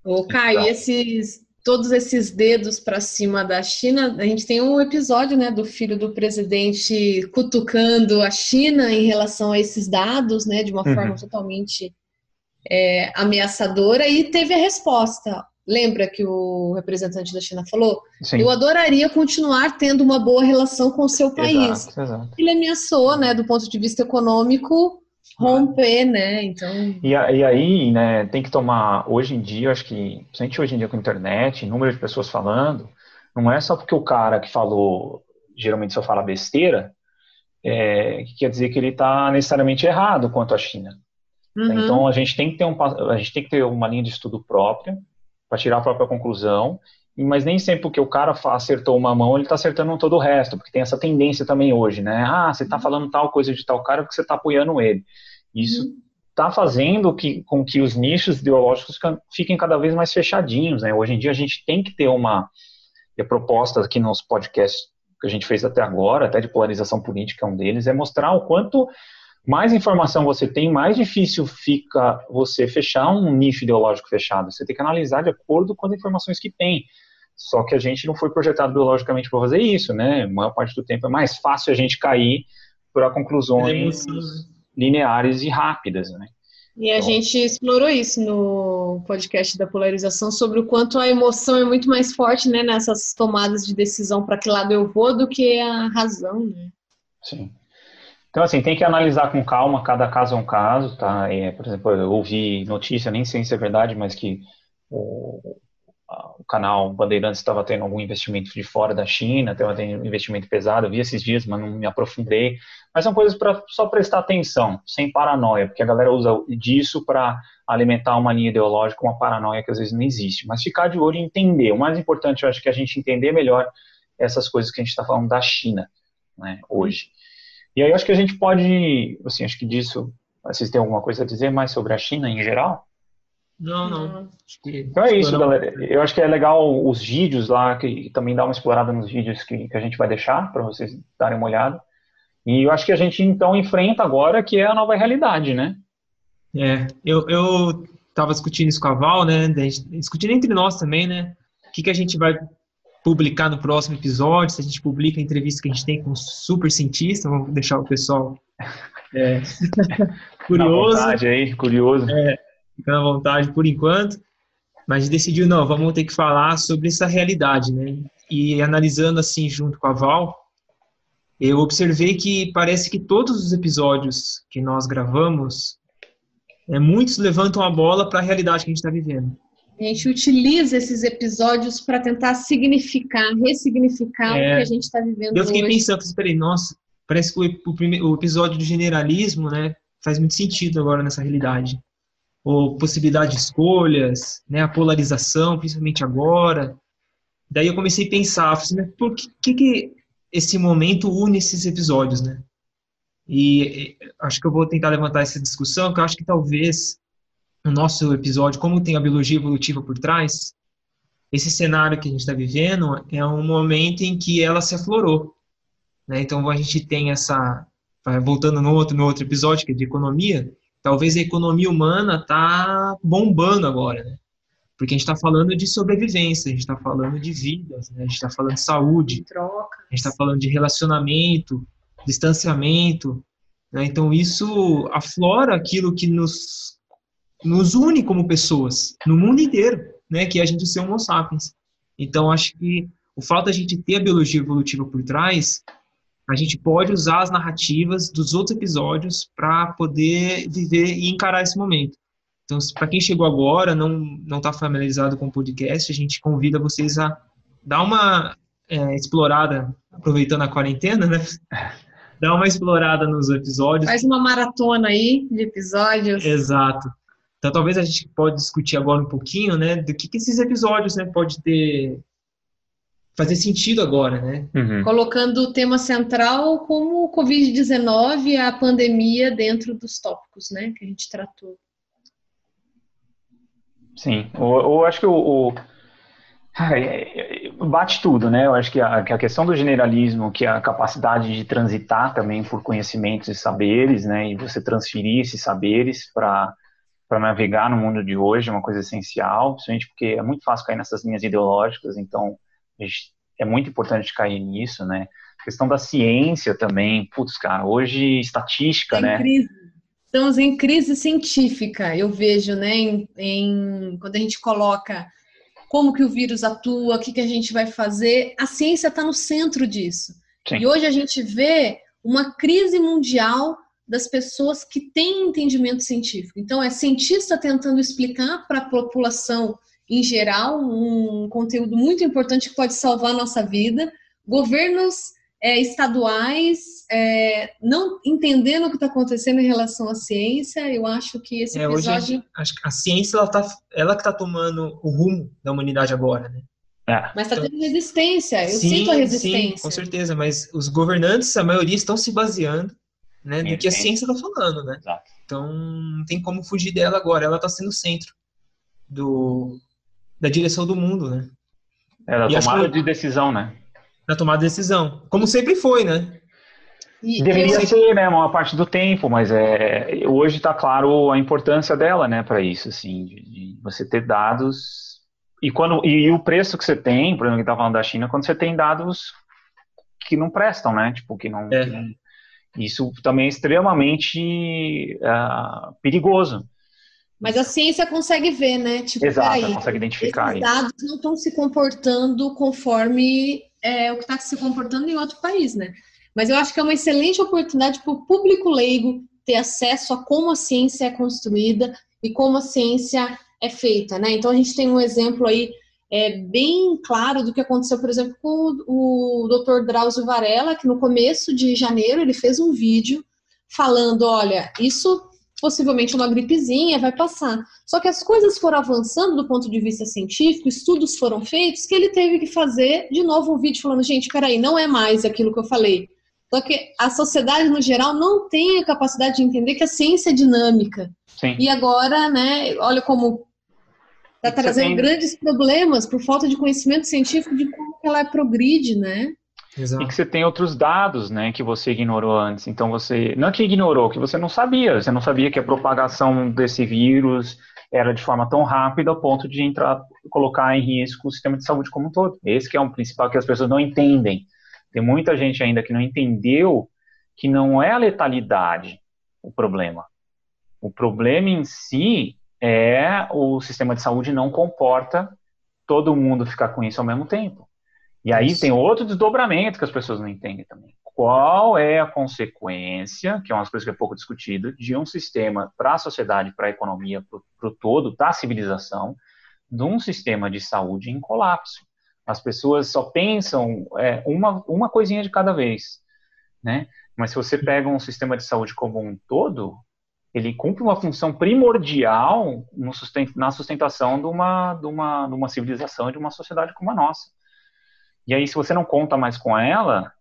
Ô, Caio, então, esses, todos esses dedos para cima da China, a gente tem um episódio né, do filho do presidente cutucando a China em relação a esses dados, né, de uma uhum. forma totalmente é, ameaçadora e teve a resposta. Lembra que o representante da China falou? Sim. Eu adoraria continuar tendo uma boa relação com o seu país. Exato, exato. Ele ameaçou, né, do ponto de vista econômico, romper, né? Então. E, e, aí, né, tem que tomar. Hoje em dia, acho que, principalmente hoje em dia com a internet, número de pessoas falando, não é só porque o cara que falou, geralmente só fala besteira, é, que quer dizer que ele está necessariamente errado quanto à China. Uhum. Então a gente tem que ter um, a gente tem que ter uma linha de estudo própria para tirar a própria conclusão, mas nem sempre porque o cara acertou uma mão, ele está acertando todo o resto, porque tem essa tendência também hoje, né? Ah, você está falando tal coisa de tal cara porque você está apoiando ele. Isso está uhum. fazendo que, com que os nichos ideológicos fiquem cada vez mais fechadinhos, né? Hoje em dia a gente tem que ter uma e a proposta aqui nos podcasts que a gente fez até agora, até de polarização política, é um deles, é mostrar o quanto mais informação você tem, mais difícil fica você fechar um nicho ideológico fechado. Você tem que analisar de acordo com as informações que tem. Só que a gente não foi projetado biologicamente para fazer isso, né? A maior parte do tempo é mais fácil a gente cair para conclusões lineares e rápidas, né? E a então, gente explorou isso no podcast da polarização sobre o quanto a emoção é muito mais forte, né, nessas tomadas de decisão para que lado eu vou do que a razão, né? Sim. Então, assim, tem que analisar com calma, cada caso é um caso, tá? É, por exemplo, eu ouvi notícia, nem sei se é verdade, mas que o, o canal Bandeirantes estava tendo algum investimento de fora da China, estava tendo investimento pesado, eu vi esses dias, mas não me aprofundei. Mas são coisas para só prestar atenção, sem paranoia, porque a galera usa disso para alimentar uma linha ideológica, uma paranoia que às vezes não existe. Mas ficar de olho e entender. O mais importante, eu acho que é a gente entender melhor essas coisas que a gente está falando da China, né, hoje. E aí eu acho que a gente pode, assim, acho que disso, vocês têm alguma coisa a dizer mais sobre a China em geral? Não, não. Então é isso, galera. Eu acho que é legal os vídeos lá, que também dá uma explorada nos vídeos que, que a gente vai deixar para vocês darem uma olhada. E eu acho que a gente então enfrenta agora que é a nova realidade, né? É, eu, eu tava discutindo isso com a Val, né? Discutindo entre nós também, né? O que, que a gente vai publicar no próximo episódio, se a gente publica a entrevista que a gente tem com um super cientista, vamos deixar o pessoal é, *laughs* curioso. vontade aí, curioso. É, ficando à vontade por enquanto. Mas decidiu, não, vamos ter que falar sobre essa realidade, né? E analisando assim junto com a Val, eu observei que parece que todos os episódios que nós gravamos, é, muitos levantam a bola para a realidade que a gente está vivendo. A gente utiliza esses episódios para tentar significar, ressignificar é, o que a gente está vivendo. Eu fiquei hoje. pensando, esperei, nossa, parece que o, o, o, episódio do generalismo, né, faz muito sentido agora nessa realidade. Ou possibilidade de escolhas, né, a polarização, principalmente agora. Daí eu comecei a pensar, assim, por que, que, que esse momento une esses episódios, né? E acho que eu vou tentar levantar essa discussão, que eu acho que talvez no nosso episódio, como tem a biologia evolutiva por trás, esse cenário que a gente está vivendo é um momento em que ela se aflorou. Né? Então a gente tem essa, voltando no outro, no outro episódio, que é de economia, talvez a economia humana está bombando agora, né? Porque a gente está falando de sobrevivência, a gente está falando de vidas, né? a gente está falando de saúde, Troca. a gente está falando de relacionamento, distanciamento. Né? Então isso aflora aquilo que nos, nos une como pessoas no mundo inteiro, né? que é a gente ser homo sapiens. Então acho que o fato da gente ter a biologia evolutiva por trás, a gente pode usar as narrativas dos outros episódios para poder viver e encarar esse momento. Então, para quem chegou agora, não não está familiarizado com o podcast, a gente convida vocês a dar uma é, explorada, aproveitando a quarentena, né? *laughs* Dar uma explorada nos episódios. Faz uma maratona aí de episódios. Exato. Então, talvez a gente pode discutir agora um pouquinho, né, do que, que esses episódios, né, pode ter fazer sentido agora, né? Uhum. Colocando o tema central como o Covid-19 e a pandemia dentro dos tópicos, né, que a gente tratou. Sim, eu, eu acho que o, o é, é, bate tudo, né? Eu acho que a, que a, questão do generalismo, que é a capacidade de transitar também por conhecimentos e saberes, né? E você transferir esses saberes para para navegar no mundo de hoje é uma coisa essencial, principalmente porque é muito fácil cair nessas linhas ideológicas, então é muito importante cair nisso, né? A questão da ciência também, putz, cara, hoje estatística, Tem né? Crise. Estamos em crise científica, eu vejo, né? Em, em, quando a gente coloca como que o vírus atua, o que, que a gente vai fazer, a ciência está no centro disso. Sim. E hoje a gente vê uma crise mundial das pessoas que têm entendimento científico. Então, é cientista tentando explicar para a população em geral um conteúdo muito importante que pode salvar a nossa vida, governos é, estaduais é, não entendendo o que está acontecendo em relação à ciência. Eu acho que esse é, episódio. Hoje, acho que a ciência ela, tá, ela que está tomando o rumo da humanidade agora, né? É. Mas está tendo resistência, eu sim, sinto a resistência. Sim, com certeza, mas os governantes, a maioria, estão se baseando né, no que a ciência está falando, né? Exato. Então não tem como fugir dela agora, ela está sendo o centro do, da direção do mundo, né? É, da tomada que, de decisão, né? Na tomada de decisão, como sempre foi, né? E, Deveria eu... ser, né, uma parte do tempo, mas é, hoje está claro a importância dela, né, para isso, assim, de, de, você ter dados e quando e, e, o preço que você tem, por exemplo, que tá falando da China, quando você tem dados que não prestam, né, tipo que não, é. que não isso também é extremamente uh, perigoso. Mas a ciência consegue ver, né? Tipo, Exato, peraí, consegue identificar. Esses dados isso. não estão se comportando conforme é, o que está se comportando em outro país, né? Mas eu acho que é uma excelente oportunidade para o público leigo ter acesso a como a ciência é construída e como a ciência é feita, né? Então a gente tem um exemplo aí é, bem claro do que aconteceu, por exemplo, com o, o Dr. Drauzio Varela, que no começo de janeiro ele fez um vídeo falando, olha, isso possivelmente uma gripezinha, vai passar. Só que as coisas foram avançando do ponto de vista científico, estudos foram feitos, que ele teve que fazer de novo um vídeo falando, gente, peraí, não é mais aquilo que eu falei. Só que a sociedade, no geral, não tem a capacidade de entender que a ciência é dinâmica. Sim. E agora, né, olha como está trazendo tem... grandes problemas por falta de conhecimento científico de como ela progride, né? Exato. E que você tem outros dados, né, que você ignorou antes. Então você, não é que ignorou, que você não sabia. Você não sabia que a propagação desse vírus era de forma tão rápida ao ponto de entrar, colocar em risco o sistema de saúde como um todo. Esse que é um principal que as pessoas não entendem. Tem muita gente ainda que não entendeu que não é a letalidade o problema. O problema em si é o sistema de saúde não comporta todo mundo ficar com isso ao mesmo tempo. E aí isso. tem outro desdobramento que as pessoas não entendem também. Qual é a consequência, que é uma coisa que é pouco discutida, de um sistema para a sociedade, para a economia, para o todo, da civilização, de um sistema de saúde em colapso? As pessoas só pensam é, uma, uma coisinha de cada vez, né? Mas se você pega um sistema de saúde como um todo, ele cumpre uma função primordial na sustentação de uma, de, uma, de uma civilização, de uma sociedade como a nossa. E aí, se você não conta mais com ela,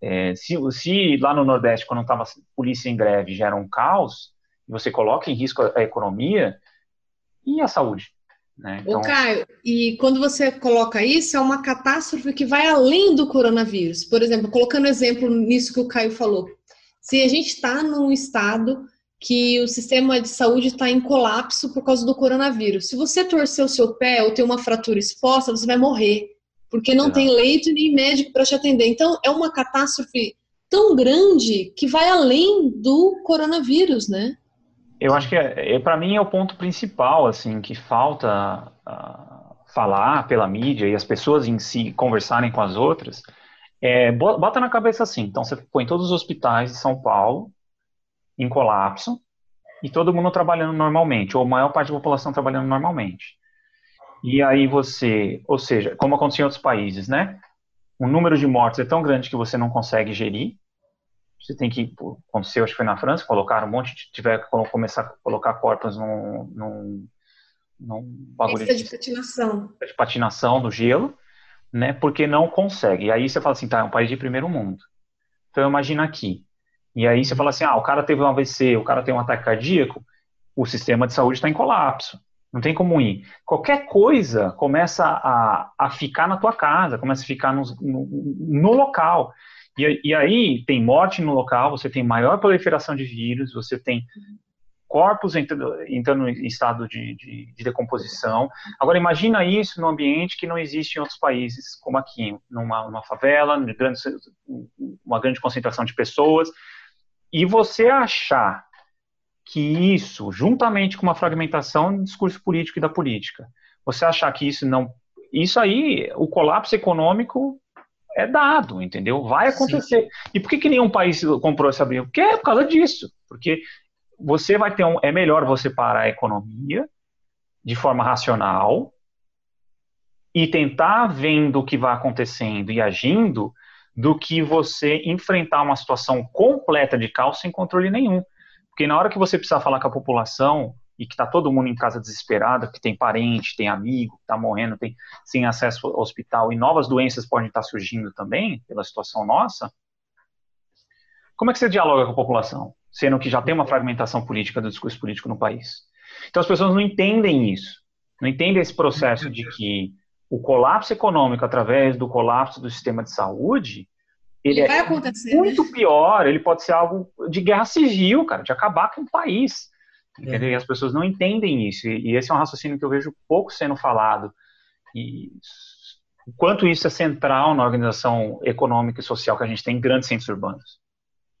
é, se, se, lá no Nordeste, quando estava polícia em greve, já era um caos, você coloca em risco a, a economia e a saúde. Né? Então... Ô, Caio, e quando você coloca isso, é uma catástrofe que vai além do coronavírus. Por exemplo, colocando exemplo nisso que o Caio falou. Se a gente está num estado que o sistema de saúde está em colapso por causa do coronavírus. Se você torcer o seu pé ou ter uma fratura exposta, você vai morrer, porque não é. tem leito nem médico para te atender. Então, é uma catástrofe tão grande que vai além do coronavírus, né? Eu acho que, é, é para mim, é o ponto principal, assim, que falta uh, falar pela mídia e as pessoas em si conversarem com as outras. É, bota na cabeça assim, então você põe todos os hospitais de São Paulo em colapso e todo mundo trabalhando normalmente, ou a maior parte da população trabalhando normalmente. E aí você, ou seja, como aconteceu em outros países, né? O número de mortes é tão grande que você não consegue gerir. Você tem que, aconteceu, acho que foi na França, colocar um monte, de, tiver que começar a colocar corpos num, num, num bagulho de, de patinação. De patinação do gelo, né? Porque não consegue. E aí você fala assim, tá, é um país de primeiro mundo. Então imagina aqui, e aí você fala assim, ah, o cara teve um AVC, o cara tem um ataque cardíaco, o sistema de saúde está em colapso. Não tem como ir. Qualquer coisa começa a, a ficar na tua casa, começa a ficar no, no, no local. E, e, aí tem morte no local, você tem maior proliferação de vírus, você tem corpos entrando, entrando em estado de, de, de, decomposição. Agora imagina isso num ambiente que não existe em outros países, como aqui, numa, numa favela, grande, uma grande concentração de pessoas, e você achar que isso, juntamente com uma fragmentação do discurso político e da política, você achar que isso não. Isso aí, o colapso econômico é dado, entendeu? Vai acontecer. Sim. E por que, que nenhum país comprou essa briga? Porque é por causa disso. Porque você vai ter um. É melhor você parar a economia de forma racional e tentar vendo o que vai acontecendo e agindo do que você enfrentar uma situação completa de caos sem controle nenhum. Porque na hora que você precisar falar com a população e que está todo mundo em casa desesperado, que tem parente, tem amigo, está morrendo, tem sem acesso ao hospital e novas doenças podem estar tá surgindo também pela situação nossa, como é que você dialoga com a população, sendo que já tem uma fragmentação política do discurso político no país? Então as pessoas não entendem isso, não entendem esse processo de que o colapso econômico através do colapso do sistema de saúde ele, ele é muito né? pior, ele pode ser algo de guerra civil, cara, de acabar com o país. Entendeu? É. E as pessoas não entendem isso. E esse é um raciocínio que eu vejo pouco sendo falado. E o quanto isso é central na organização econômica e social que a gente tem em grandes centros urbanos.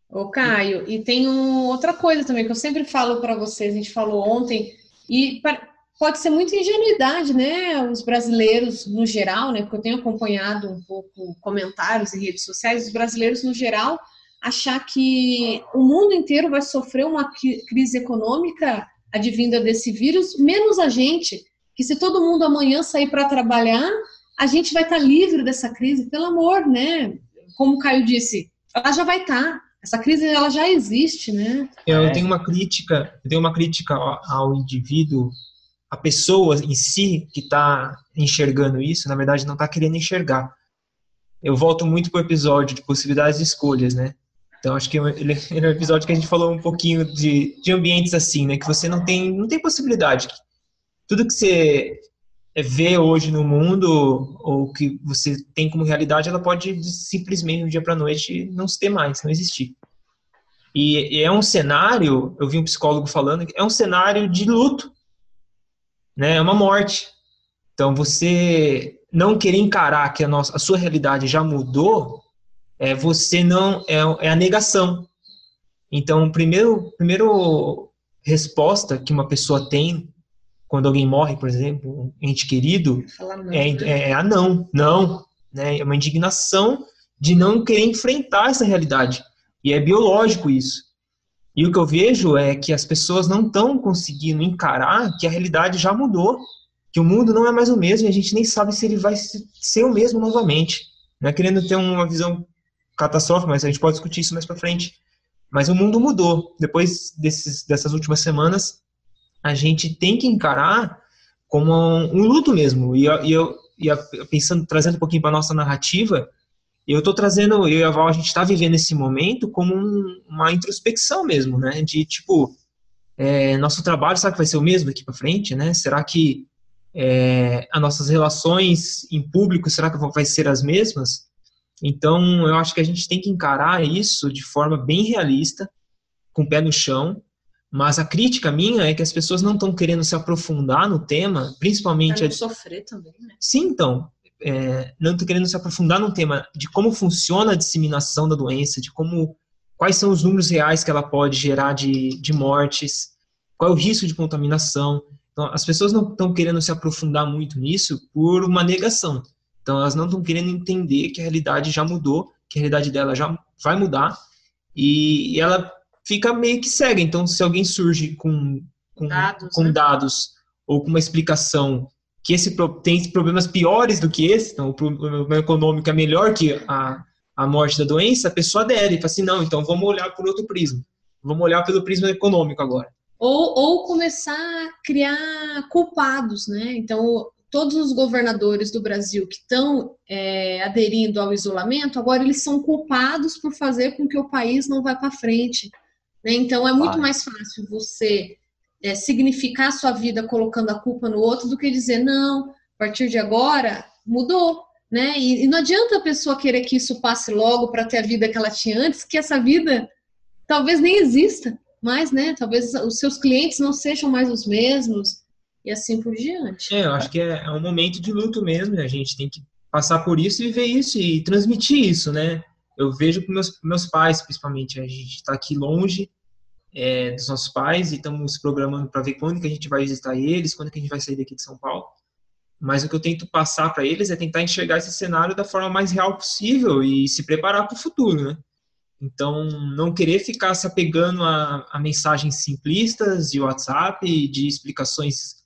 Ô, Caio, e tem um, outra coisa também que eu sempre falo para vocês, a gente falou ontem, e pode ser muita ingenuidade, né? Os brasileiros no geral, né? Porque eu tenho acompanhado um pouco comentários em redes sociais, os brasileiros no geral achar que o mundo inteiro vai sofrer uma crise econômica advinda desse vírus, menos a gente, que se todo mundo amanhã sair para trabalhar, a gente vai estar tá livre dessa crise, pelo amor, né? Como o Caio disse, ela já vai estar. Tá. Essa crise ela já existe, né? Eu é. tenho uma crítica, eu tenho uma crítica ao indivíduo, a pessoa em si que está enxergando isso, na verdade não está querendo enxergar. Eu volto muito para o episódio de possibilidades de escolhas, né? Então acho que ele, ele é um episódio que a gente falou um pouquinho de, de ambientes assim, né? Que você não tem, não tem possibilidade. Tudo que você vê hoje no mundo ou que você tem como realidade, ela pode simplesmente de um dia para noite não se ter mais, não existir. E, e, é um cenário, eu vi um psicólogo falando, é um cenário de luto, né? É uma morte. Então você não querer encarar que a, nossa, a sua realidade já mudou é você não é, é a negação. Então, primeiro, primeiro resposta que uma pessoa tem quando alguém morre, por exemplo, um ente querido, não, é, né? é, é a não, não, né? É uma indignação de não querer enfrentar essa realidade. E é biológico isso. E o que eu vejo é que as pessoas não estão conseguindo encarar que a realidade já mudou, que o mundo não é mais o mesmo e a gente nem sabe se ele vai ser o mesmo novamente. Não é querendo ter uma visão catastrófica, mas a gente pode discutir isso mais para frente. Mas o mundo mudou. Depois desses, dessas últimas semanas, a gente tem que encarar como um, um luto mesmo. E, e eu, e pensando, trazendo um pouquinho para nossa narrativa, eu estou trazendo, eu e a Val, a gente está vivendo esse momento como um, uma introspecção mesmo, né? De tipo, é, nosso trabalho, será que vai ser o mesmo daqui para frente, né? Será que é, as nossas relações em público, será que vai ser as mesmas? Então, eu acho que a gente tem que encarar isso de forma bem realista, com o pé no chão, mas a crítica minha é que as pessoas não estão querendo se aprofundar no tema, principalmente... Pra não sofrer também, né? Sim, então, é, não estão querendo se aprofundar no tema de como funciona a disseminação da doença, de como quais são os números reais que ela pode gerar de, de mortes, qual é o risco de contaminação. Então, as pessoas não estão querendo se aprofundar muito nisso por uma negação. Então elas não estão querendo entender que a realidade já mudou, que a realidade dela já vai mudar e, ela fica meio que cega. Então se alguém surge com, com dados, com né? dados ou com uma explicação que esse tem problemas piores do que esse, então o problema econômico é melhor que a, a morte da doença, a pessoa adere e fala assim, não, então vamos olhar por outro prisma. Vamos olhar pelo prisma econômico agora. Ou, ou começar a criar culpados, né? Então, todos os governadores do Brasil que estão é, aderindo ao isolamento, agora eles são culpados por fazer com que o país não vá para frente. Né? Então é muito mais fácil você é, significar a sua vida colocando a culpa no outro do que dizer, não, a partir de agora mudou. Né? E, e não adianta a pessoa querer que isso passe logo para ter a vida que ela tinha antes, que essa vida talvez nem exista mais, né? Talvez os seus clientes não sejam mais os mesmos, e assim por diante. É, eu acho que é, é um momento de luto mesmo, a gente tem que passar por isso e viver isso e transmitir isso, né? Eu vejo com meus, meus pais, principalmente, a gente está aqui longe, é, dos nossos pais e estamos programando para ver quando que a gente vai visitar eles, quando que a gente vai sair daqui de São Paulo. Mas o que eu tento passar para eles é tentar enxergar esse cenário da forma mais real possível e se preparar para o futuro, né? Então, não querer ficar se apegando a, a mensagens simplistas de WhatsApp, de explicações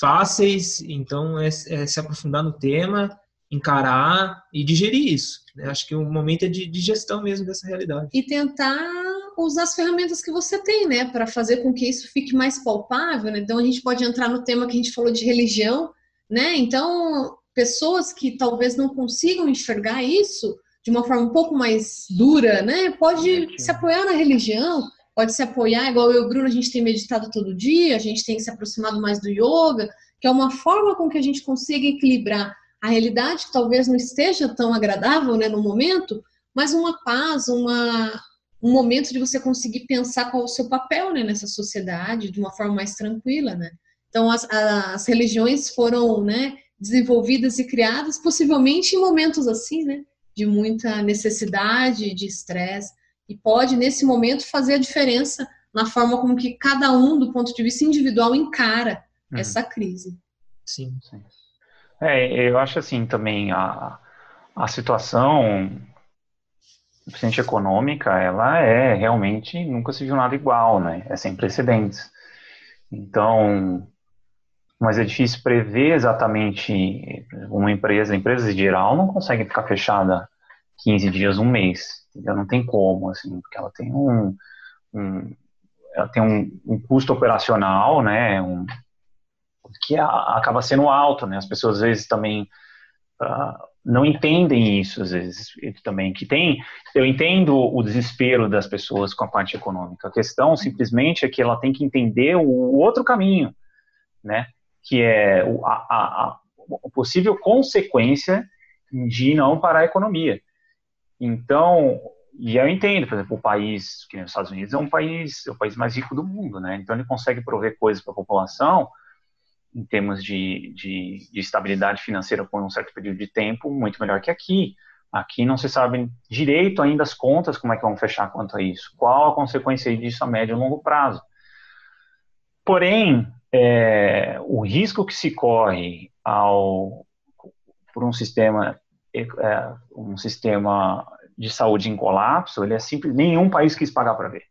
fáceis. Então, é, é, se aprofundar no tema, encarar e digerir isso. Né? Acho que o momento é de, de gestão mesmo dessa realidade. E tentar usar as ferramentas que você tem, né, para fazer com que isso fique mais palpável. Né? Então, a gente pode entrar no tema que a gente falou de religião, né? Então, pessoas que talvez não consigam enxergar isso de uma forma um pouco mais dura, né? Pode se apoiar na religião, pode se apoiar, igual eu e o Bruno, a gente tem meditado todo dia, a gente tem se aproximado mais do yoga, que é uma forma com que a gente consiga equilibrar a realidade, que talvez não esteja tão agradável né, no momento, mas uma paz, uma, um momento de você conseguir pensar qual é o seu papel né, nessa sociedade de uma forma mais tranquila, né? Então, as, as religiões foram né, desenvolvidas e criadas possivelmente em momentos assim, né? De muita necessidade, de estresse, e pode, nesse momento, fazer a diferença na forma como que cada um, do ponto de vista individual, encara uhum. essa crise. Sim, sim. É, eu acho assim também a, a situação principalmente econômica, ela é realmente nunca se viu nada igual, né? É sem precedentes. Então, mas é difícil prever exatamente uma empresa, empresas em geral não conseguem ficar fechada 15 dias, um mês, entendeu? não tem como, assim, porque ela tem um, um ela tem um, um, custo operacional, né, um, que a, acaba sendo alto, né, as pessoas às vezes também uh, não entendem isso, às vezes, também, que tem, eu entendo o desespero das pessoas com a parte econômica, a questão simplesmente é que ela tem que entender o outro caminho, né, que é a, a, a possível consequência de não parar a economia. Então, e eu entendo, por exemplo, o país, que os Estados Unidos é um país, é o país mais rico do mundo, né? Então ele consegue prover coisas para a população em termos de, de, de, estabilidade financeira por um certo período de tempo muito melhor que aqui. Aqui não se sabe direito ainda as contas, como é que vão fechar quanto a isso. Qual a consequência disso a médio e longo prazo. Porém, é, o risco que se corre ao por um sistema é, um sistema de saúde em colapso, ele é simples, nenhum país quis pagar para ver.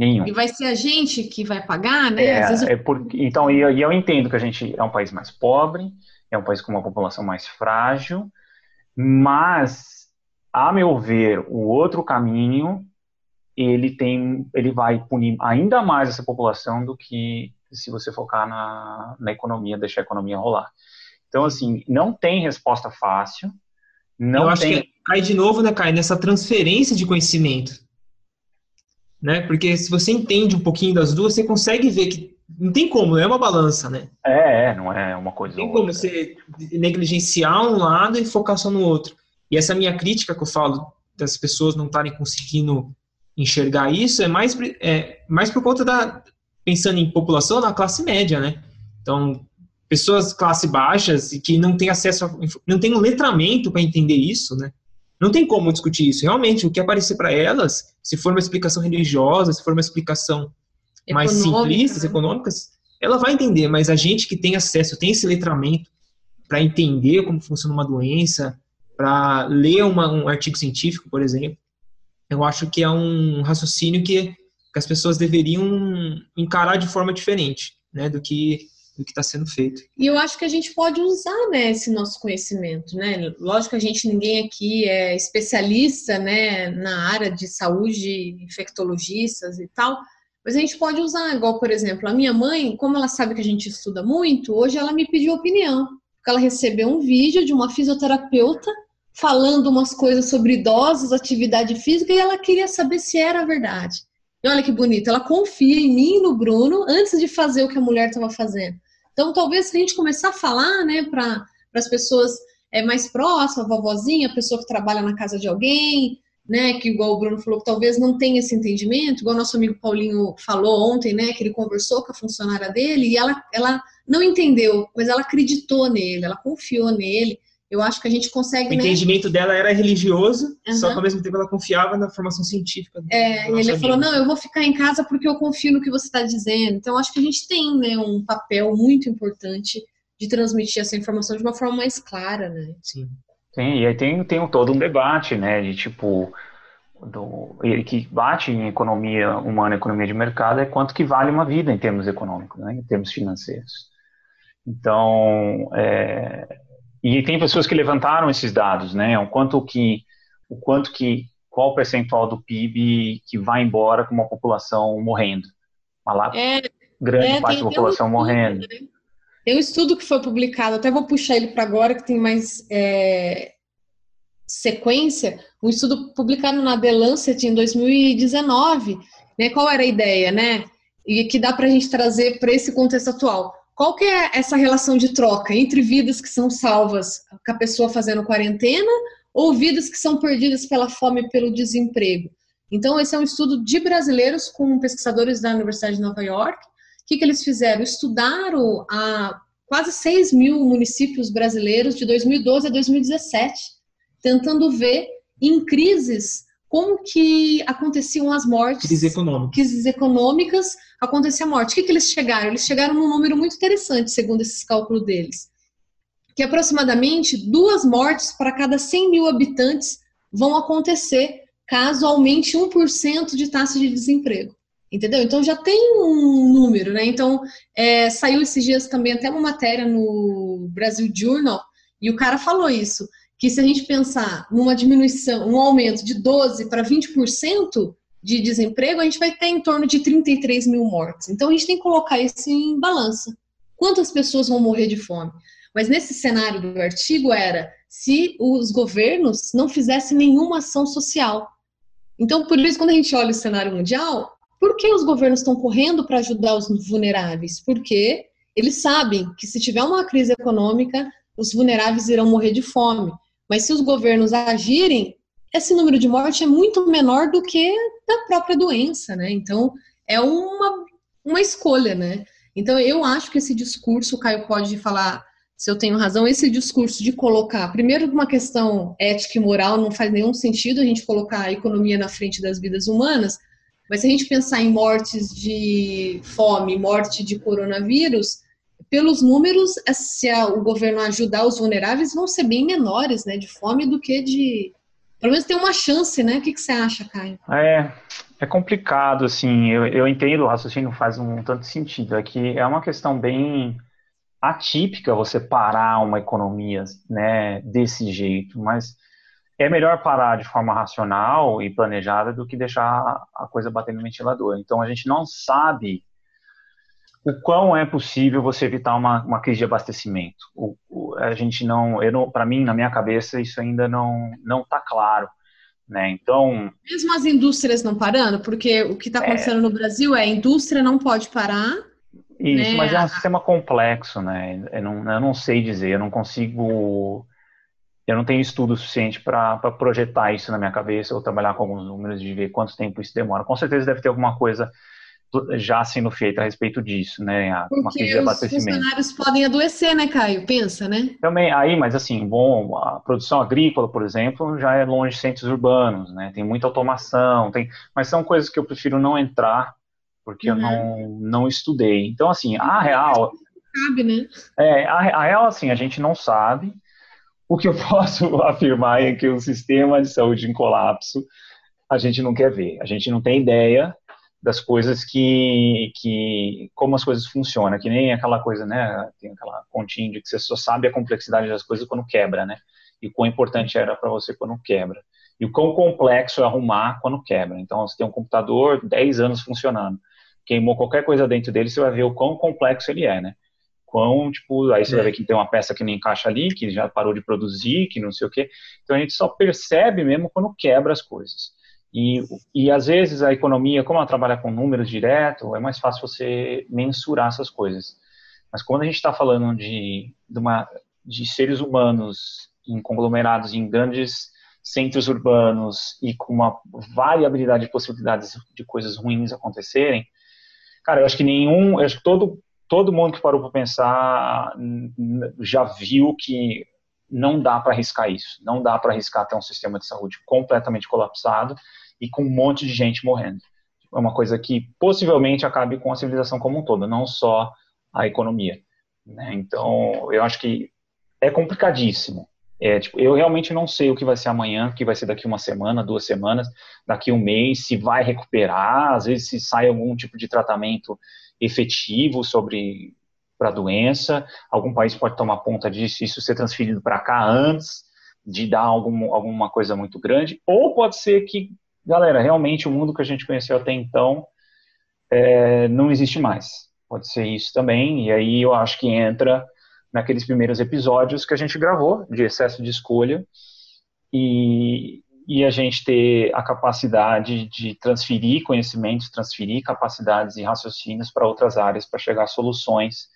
Nenhum. E vai ser a gente que vai pagar, né? É, vezes... é porque, então, e eu, eu entendo que a gente é um país mais pobre, é um país com uma população mais frágil, mas, a meu ver, o outro caminho, ele tem, ele vai punir ainda mais essa população do que se você focar na, na economia, deixar a economia rolar. Então, assim, não tem resposta fácil. Não Eu acho tem... que cai de novo, né, Kai, nessa transferência de conhecimento. Né? Porque se você entende um pouquinho das duas, você consegue ver que não tem como, é uma balança, né? É, é não é uma coisa. Não tem como você negligenciar um lado e focar só no outro. E essa minha crítica que eu falo das pessoas não estarem conseguindo enxergar isso é mais, é, mais por conta da, pensando em população, na classe média, né? Então, pessoas classe baixas e que não têm acesso, a, não têm um letramento para entender isso, né? Não tem como discutir isso. Realmente, o que aparecer para elas, se for uma explicação religiosa, se for uma explicação mais simplista, né? econômicas, ela vai entender, mas a gente que tem acesso, tem esse letramento para entender como funciona uma doença, para ler uma, um artigo científico, por exemplo, eu acho que é um raciocínio que que as pessoas deveriam encarar de forma diferente, né, do que do que está sendo feito. E eu acho que a gente pode usar, né, esse nosso conhecimento, né? Lógico que a gente ninguém aqui é especialista, né, na área de saúde, infectologistas e tal, mas a gente pode usar, igual por exemplo, a minha mãe, como ela sabe que a gente estuda muito, hoje ela me pediu opinião, porque ela recebeu um vídeo de uma fisioterapeuta falando umas coisas sobre idosos, atividade física, e ela queria saber se era verdade. E olha que bonito, ela confia em mim e no Bruno antes de fazer o que a mulher estava fazendo. Então, talvez se a gente começar a falar, né, para as pessoas é, mais próximas, a vovozinha, a pessoa que trabalha na casa de alguém, né, que igual o Bruno falou, que talvez não tenha esse entendimento, igual nosso amigo Paulinho falou ontem, né, que ele conversou com a funcionária dele e ela, ela não entendeu, mas ela acreditou nele, ela confiou nele Eu acho que a gente consegue. O né? entendimento dela era religioso, uhum. só que ao mesmo tempo ela confiava na formação científica. É, e ele falou: não, eu vou ficar em casa porque eu confio no que você está dizendo. Então, acho que a gente tem né, um papel muito importante de transmitir essa informação de uma forma mais clara, né? Sim. Sim, e aí tem, tem todo um debate, né, de tipo, do, que bate em economia humana, economia de mercado, é quanto que vale uma vida em termos econômicos, né, em termos financeiros. Então, é, e tem pessoas que levantaram esses dados, né? O quanto que, o quanto que, qual o percentual do PIB que vai embora com uma população morrendo? Uma é, grande é, parte da população um morrendo. Né? Tem um estudo que foi publicado, até vou puxar ele para agora, que tem mais é, sequência. Um estudo publicado na The Lancet em 2019. Né? Qual era a ideia, né? E que dá para a gente trazer para esse contexto atual qual que é essa relação de troca entre vidas que são salvas com a pessoa fazendo quarentena ou vidas que são perdidas pela fome e pelo desemprego? Então, esse é um estudo de brasileiros com pesquisadores da Universidade de Nova York. O que, que eles fizeram? Estudaram a quase 6 mil municípios brasileiros de 2012 a 2017, tentando ver em crises como que aconteciam as mortes. Crises econômicas. Crises econômicas, acontecia a morte. O que, que eles chegaram? Eles chegaram num número muito interessante, segundo esses cálculos deles. Que aproximadamente duas mortes para cada 100 mil habitantes vão acontecer caso aumente 1% de taxa de desemprego. Entendeu? Então já tem um número, né? Então é, saiu esses dias também até uma matéria no Brasil Journal e o cara falou isso que se a gente pensar numa diminuição, um aumento de 12 para 20% de desemprego, a gente vai ter em torno de 33 mil mortes. Então a gente tem que colocar isso em balança. Quantas pessoas vão morrer de fome? Mas nesse cenário do artigo era se os governos não fizessem nenhuma ação social. Então, por isso, quando a gente olha o cenário mundial, por que os governos estão correndo para ajudar os vulneráveis? Porque eles sabem que se tiver uma crise econômica, os vulneráveis irão morrer de fome. Mas se os governos agirem, esse número de morte é muito menor do que da própria doença, né? Então, é uma, uma escolha, né? Então, eu acho que esse discurso, o Caio pode falar se eu tenho razão, esse discurso de colocar, primeiro, uma questão ética e moral, não faz nenhum sentido a gente colocar a economia na frente das vidas humanas, mas se a gente pensar em mortes de fome, morte de coronavírus, pelos números, se o governo ajudar os vulneráveis, vão ser bem menores, né, de fome do que de. Pelo menos tem uma chance, né? O que, que você acha, Caio? É, é complicado, assim. Eu, eu entendo, o raciocínio faz um tanto sentido. É que é uma questão bem atípica você parar uma economia, né, desse jeito, mas é melhor parar de forma racional e planejada do que deixar a coisa bater no ventilador. Então a gente não sabe o quão é possível você evitar uma, uma crise de abastecimento. O, o, a gente não, não para mim, na minha cabeça, isso ainda não não está claro. Né? Então, mesmo as indústrias não parando, porque o que está acontecendo é, no Brasil é a indústria não pode parar. Isso, né? mas é um sistema complexo, né? Eu não, eu não sei dizer, eu não consigo, eu não tenho estudo suficiente para projetar isso na minha cabeça ou trabalhar com alguns números de ver quanto tempo isso demora. Com certeza deve ter alguma coisa já sendo feita a respeito disso, né? Porque uma crise de abastecimento. Os funcionários podem adoecer, né, Caio? Pensa, né? Também, aí, mas assim, bom, a produção agrícola, por exemplo, já é longe de centros urbanos, né? Tem muita automação, tem, mas são coisas que eu prefiro não entrar porque uhum. eu não, não estudei. Então, assim, a real. Sabe, né? É, a, a real, assim, a gente não sabe. O que eu *laughs* posso afirmar é que o sistema de saúde em colapso a gente não quer ver. A gente não tem ideia das coisas que, que como as coisas funcionam, que nem aquela coisa, né, tem aquela continha de que você só sabe a complexidade das coisas quando quebra, né, e o quão importante era para você quando quebra, e o quão complexo é arrumar quando quebra, então você tem um computador 10 anos funcionando, queimou qualquer coisa dentro dele, você vai ver o quão complexo ele é, né, quão, tipo, aí você é. vai ver que tem uma peça que não encaixa ali, que já parou de produzir, que não sei o quê, então a gente só percebe mesmo quando quebra as coisas, e, e às vezes a economia, como ela trabalha com números direto, é mais fácil você mensurar essas coisas. Mas quando a gente está falando de, de, uma, de seres humanos em conglomerados em grandes centros urbanos e com uma variabilidade de possibilidades de coisas ruins acontecerem, cara, eu acho que nenhum, eu acho que todo, todo mundo que parou para pensar já viu que não dá para arriscar isso. Não dá para arriscar ter um sistema de saúde completamente colapsado e com um monte de gente morrendo. É uma coisa que possivelmente acabe com a civilização como um todo, não só a economia. Né? Então, eu acho que é complicadíssimo. É, tipo, eu realmente não sei o que vai ser amanhã, o que vai ser daqui uma semana, duas semanas, daqui um mês, se vai recuperar, às vezes se sai algum tipo de tratamento efetivo sobre para a doença, algum país pode tomar conta disso, isso ser transferido para cá antes de dar algum, alguma coisa muito grande, ou pode ser que, galera, realmente o mundo que a gente conheceu até então é, não existe mais. Pode ser isso também, e aí eu acho que entra naqueles primeiros episódios que a gente gravou de excesso de escolha e, e a gente ter a capacidade de transferir conhecimentos, transferir capacidades e raciocínios para outras áreas para chegar a soluções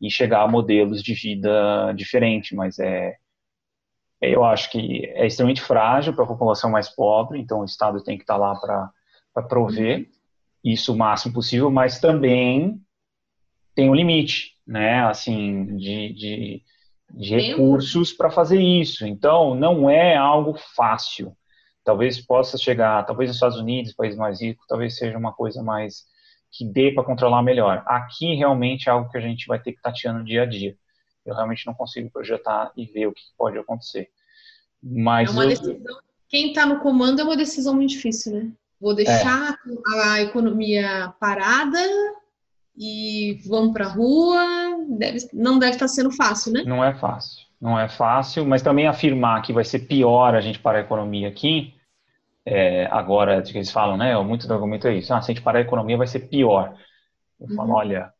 e chegar a modelos de vida diferente, mas é eu acho que é extremamente frágil para a população mais pobre, então o Estado tem que estar tá lá para prover isso o máximo possível, mas também tem um limite né, assim, de, de, de recursos para fazer isso. Então, não é algo fácil. Talvez possa chegar, talvez nos Estados Unidos, país mais rico, talvez seja uma coisa mais que dê para controlar melhor. Aqui realmente é algo que a gente vai ter que tateando dia a dia. Eu realmente não consigo projetar e ver o que pode acontecer. Mas é eu... decisão, quem está no comando é uma decisão muito difícil, né? Vou deixar é. a economia parada e vamos para a rua, deve, não deve estar tá sendo fácil, né? Não é fácil, não é fácil, mas também afirmar que vai ser pior a gente parar a economia aqui, é, agora, que eles falam, né, muito do argumento é isso, ah, se a gente parar a economia vai ser pior. Eu falo, uhum. olha,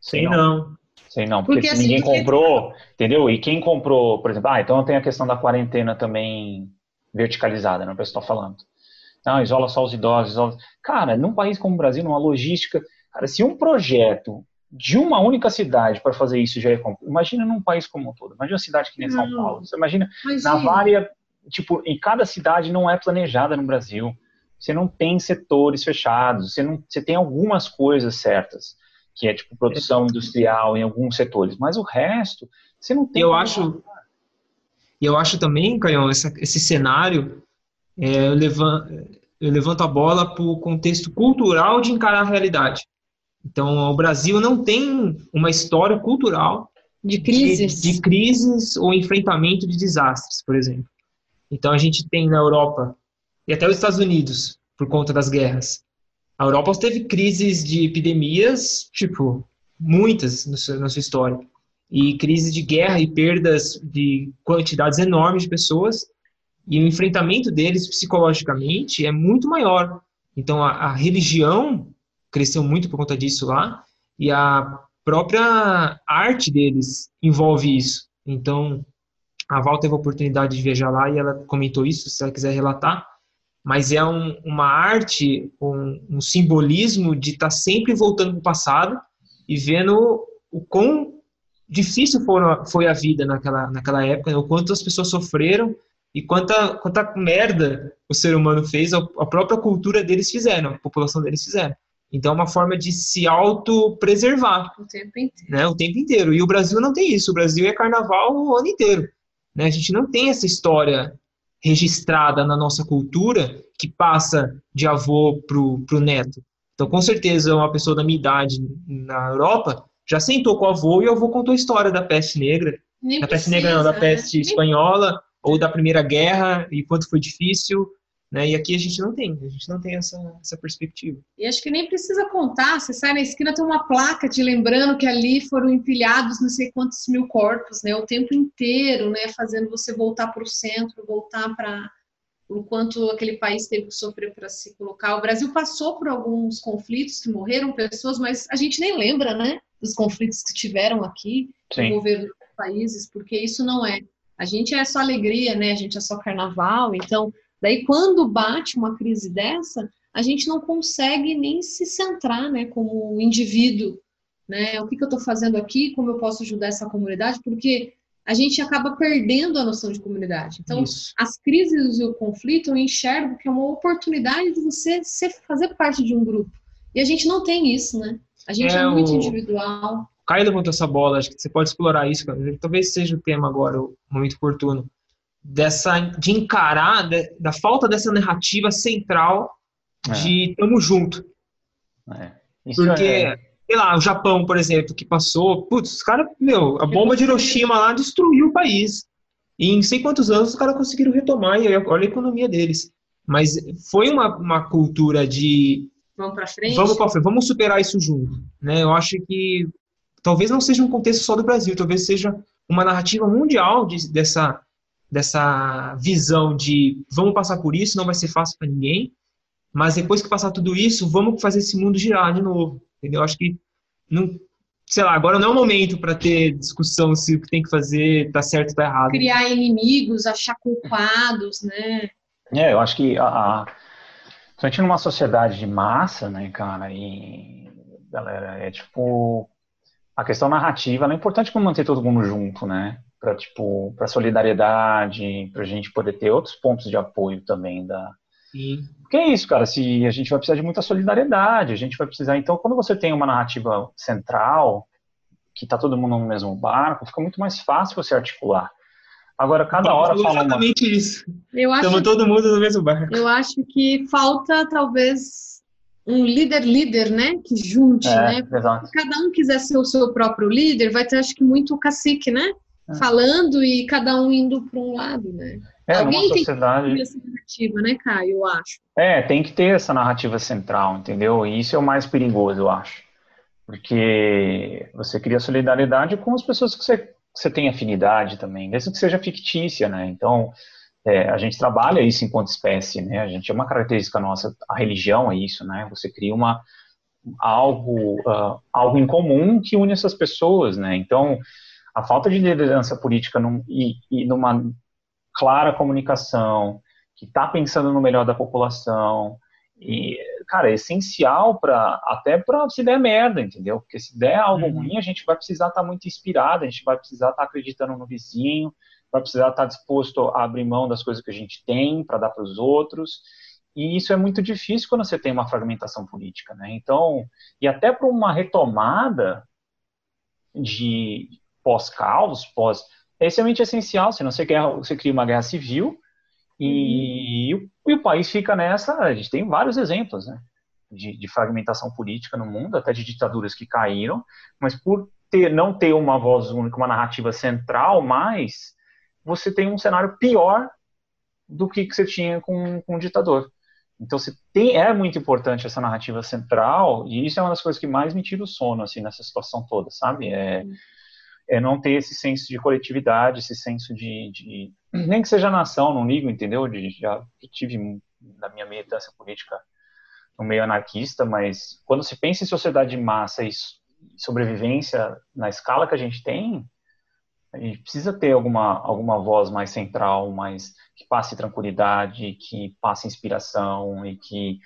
sei não. não. Sei não, porque, porque se assim, ninguém porque... comprou, entendeu? E quem comprou, por exemplo, ah, então tem a questão da quarentena também verticalizada, né, o pessoal está falando. Não, isola só os idosos, isola... Cara, num país como o Brasil, numa logística, Cara, se um projeto de uma única cidade para fazer isso já é complicado, imagina num país como um todo, imagina uma cidade que nem São Paulo, você imagina, imagina. na várias, tipo, em cada cidade não é planejada no Brasil, você não tem setores fechados, você, não, você tem algumas coisas certas, que é tipo produção industrial em alguns setores, mas o resto, você não tem. Eu acho, eu acho também, Caio, esse cenário, é, eu, levanto, eu levanto a bola para o contexto cultural de encarar a realidade. Então, o Brasil não tem uma história cultural de crises, de, de crises ou enfrentamento de desastres, por exemplo. Então, a gente tem na Europa e até os Estados Unidos, por conta das guerras. A Europa teve crises de epidemias, tipo, muitas na sua história. E crises de guerra e perdas de quantidades enormes de pessoas. E o enfrentamento deles psicologicamente é muito maior. Então, a, a religião cresceu muito por conta disso lá, e a própria arte deles envolve isso. Então, a Val teve a oportunidade de viajar lá e ela comentou isso, se ela quiser relatar, mas é um, uma arte, um, um, simbolismo de estar tá sempre voltando para o passado e vendo o quão difícil foi, foi a vida naquela, naquela época, né? o quanto as pessoas sofreram e quanta, quanta merda o ser humano fez, a, a própria cultura deles fizeram, a população deles fizeram. Então é uma forma de se autopreservar. O tempo inteiro. Né? O tempo inteiro. E o Brasil não tem isso. O Brasil é carnaval o ano inteiro. Né? A gente não tem essa história registrada na nossa cultura que passa de avô para o neto. Então, com certeza, uma pessoa da minha idade na Europa já sentou com o avô e o avô contou a história da peste negra. Nem da peste negra, não, da peste espanhola, ou da Primeira Guerra, e quanto foi difícil, né? E aqui a gente não tem, a gente não tem essa, essa perspectiva. E acho que nem precisa contar, você sai na esquina, tem uma placa te lembrando que ali foram empilhados não sei quantos mil corpos, né? O tempo inteiro, né? Fazendo você voltar para o centro, voltar para o quanto aquele país teve que sofrer para se colocar. O Brasil passou por alguns conflitos que morreram pessoas, mas a gente nem lembra, né? Dos conflitos que tiveram aqui, Sim. envolvendo países, porque isso não é. A gente é só alegria, né? A gente é só carnaval, então Daí, quando bate uma crise dessa, a gente não consegue nem se centrar, né, como indivíduo, né? O que, que eu estou fazendo aqui? Como eu posso ajudar essa comunidade? Porque a gente acaba perdendo a noção de comunidade. Então, Isso. as crises e o conflito eu enxergo que é uma oportunidade de você ser, fazer parte de um grupo. E a gente não tem isso, né? A gente é, é muito o... individual. Caio levantou essa bola, acho que você pode explorar isso, talvez seja o tema agora, o momento oportuno, dessa, de encarar, de, da falta dessa narrativa central é. de tamo junto. É. Porque, é... sei lá, o Japão, por exemplo, que passou, putz, os caras, meu, a bomba de Hiroshima lá destruiu o país. E em sei quantos anos os caras conseguiram retomar, e olha a economia deles. Mas foi uma, uma cultura de. Vamos para frente? Vamos para frente, vamos superar isso junto. Né? Eu acho que talvez não seja um contexto só do Brasil, talvez seja uma narrativa mundial de, dessa, dessa visão de vamos passar por isso, não vai ser fácil para ninguém, mas depois que passar tudo isso, vamos fazer esse mundo girar de novo. Entendeu? Acho que não, sei lá, agora não é o momento para ter discussão se o que tem que fazer tá certo ou tá errado. Criar inimigos, achar culpados, né? É, eu acho que a, a gente numa sociedade de massa, né, cara, e galera, é tipo a questão narrativa, é importante para manter todo mundo junto, né? Para tipo, para solidariedade, para a gente poder ter outros pontos de apoio também da. Sim. Porque é isso, cara. Se a gente vai precisar de muita solidariedade, a gente vai precisar. Então, quando você tem uma narrativa central, que tá todo mundo no mesmo barco, fica muito mais fácil você articular. Agora, cada hora fala exatamente uma... isso. Eu acho Estamos todo mundo no mesmo barco. Eu acho que falta, talvez, um líder-líder, né? Que junte, é, né? Exato. Se cada um quiser ser o seu próprio líder, vai ter, acho que, muito cacique, né? É. Falando e cada um indo para um lado, né? É, Alguém sociedade... tem que ter essa narrativa, né, Caio? Eu acho. É, tem que ter essa narrativa central, entendeu? E isso é o mais perigoso, eu acho. Porque você cria solidariedade com as pessoas que você, que você tem afinidade também, mesmo que seja fictícia, né? Então, é, a gente trabalha isso enquanto espécie, né? A gente é uma característica nossa, a religião é isso, né? Você cria uma algo uh, algo em comum que une essas pessoas, né? Então, a falta de liderança política num, e, e numa clara comunicação, que está pensando no melhor da população, e, cara, é essencial para até para se der merda, entendeu? Porque se der algo uhum. ruim, a gente vai precisar estar tá muito inspirado, a gente vai precisar estar tá acreditando no vizinho, vai precisar estar disposto a abrir mão das coisas que a gente tem para dar para os outros. E isso é muito difícil quando você tem uma fragmentação política, né? Então, e até para uma retomada de pós-caos, pós, é extremamente essencial, senão você, quer, você cria uma guerra civil e, uhum. e, o, país fica nessa. A gente tem vários exemplos, né? De, de, fragmentação política no mundo, até de ditaduras que caíram, mas por ter, não ter uma voz única, uma narrativa central mais, você tem um cenário pior do que, que você tinha com, com o ditador. Então, você tem, é muito importante essa narrativa central, e isso é uma das coisas que mais me tira o sono, assim, nessa situação toda, sabe? É, é não ter esse senso de coletividade, esse senso de, de nem que seja nação, não ligo, entendeu? De, já tive na minha militância política no meio anarquista, mas quando se pensa em sociedade de massa e sobrevivência na escala que a gente tem, a gente precisa ter alguma, alguma voz mais central, mais que passe tranquilidade, que passe inspiração e que,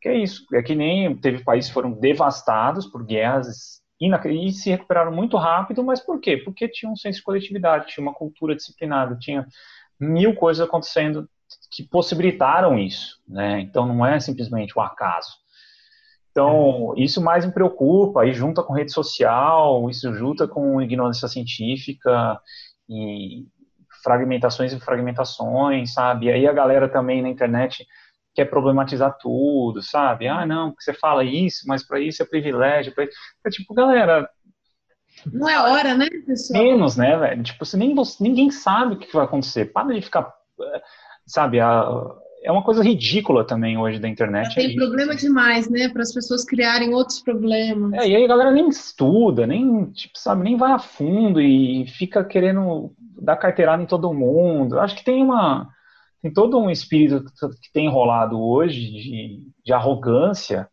que é isso. É que nem teve países que foram devastados por guerras e se recuperaram muito rápido, mas por quê? Porque tinha um senso de coletividade, tinha uma cultura disciplinada, tinha mil coisas acontecendo que possibilitaram isso, né? Então não é simplesmente o um acaso. Então, isso mais me preocupa, aí junta com rede social, isso junta com ignorância científica e fragmentações e fragmentações, sabe? E aí a galera também na internet quer problematizar tudo, sabe? Ah, não, você fala isso, mas para isso é privilégio. Pra... É tipo, galera. Não é hora, né, pessoal? Menos, né, velho? Tipo, você nem, ninguém sabe o que vai acontecer. Para de ficar, sabe? A, é uma coisa ridícula também hoje da internet. Já tem é problema demais, né? Para as pessoas criarem outros problemas. É, e aí a galera nem estuda, nem, tipo, sabe, nem vai a fundo e fica querendo dar carteirada em todo mundo. Acho que tem uma. Tem todo um espírito que tem enrolado hoje de, de arrogância,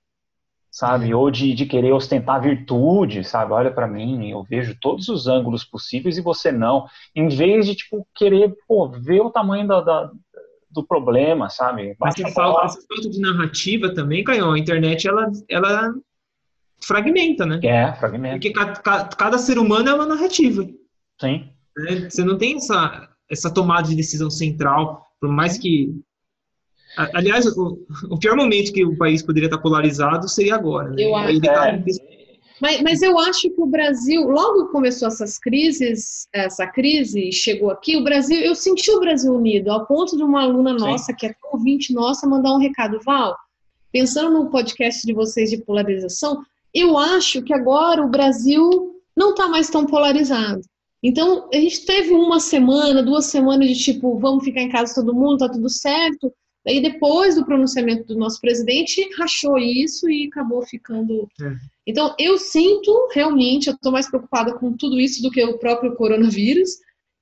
sabe? Ou de, de querer ostentar virtude, sabe? Olha para mim, eu vejo todos os ângulos possíveis e você não. Em vez de, tipo, querer, pô, ver o tamanho da, da do problema, sabe? Mas essa falta, essa falta de narrativa também, Caio, a internet, ela, ela fragmenta, né? É, fragmenta. Porque cada, cada ser humano é uma narrativa. Sim. Né? Você não tem essa, essa tomada de decisão central, por mais que... Aliás, o, o pior momento que o país poderia estar polarizado seria agora. Né? Eu acho. Tá é. Mas, mas eu acho que o Brasil, logo que começou essas crises, essa crise chegou aqui, o Brasil, eu senti o Brasil unido, ao ponto de uma aluna nossa, Sim. que é ouvinte nossa, mandar um recado, Val, pensando no podcast de vocês de polarização, eu acho que agora o Brasil não está mais tão polarizado. Então, a gente teve uma semana, duas semanas de tipo, vamos ficar em casa todo mundo, tá tudo certo. Daí, depois do pronunciamento do nosso presidente, rachou isso e acabou ficando. É. Então, eu sinto realmente, eu estou mais preocupada com tudo isso do que o próprio coronavírus,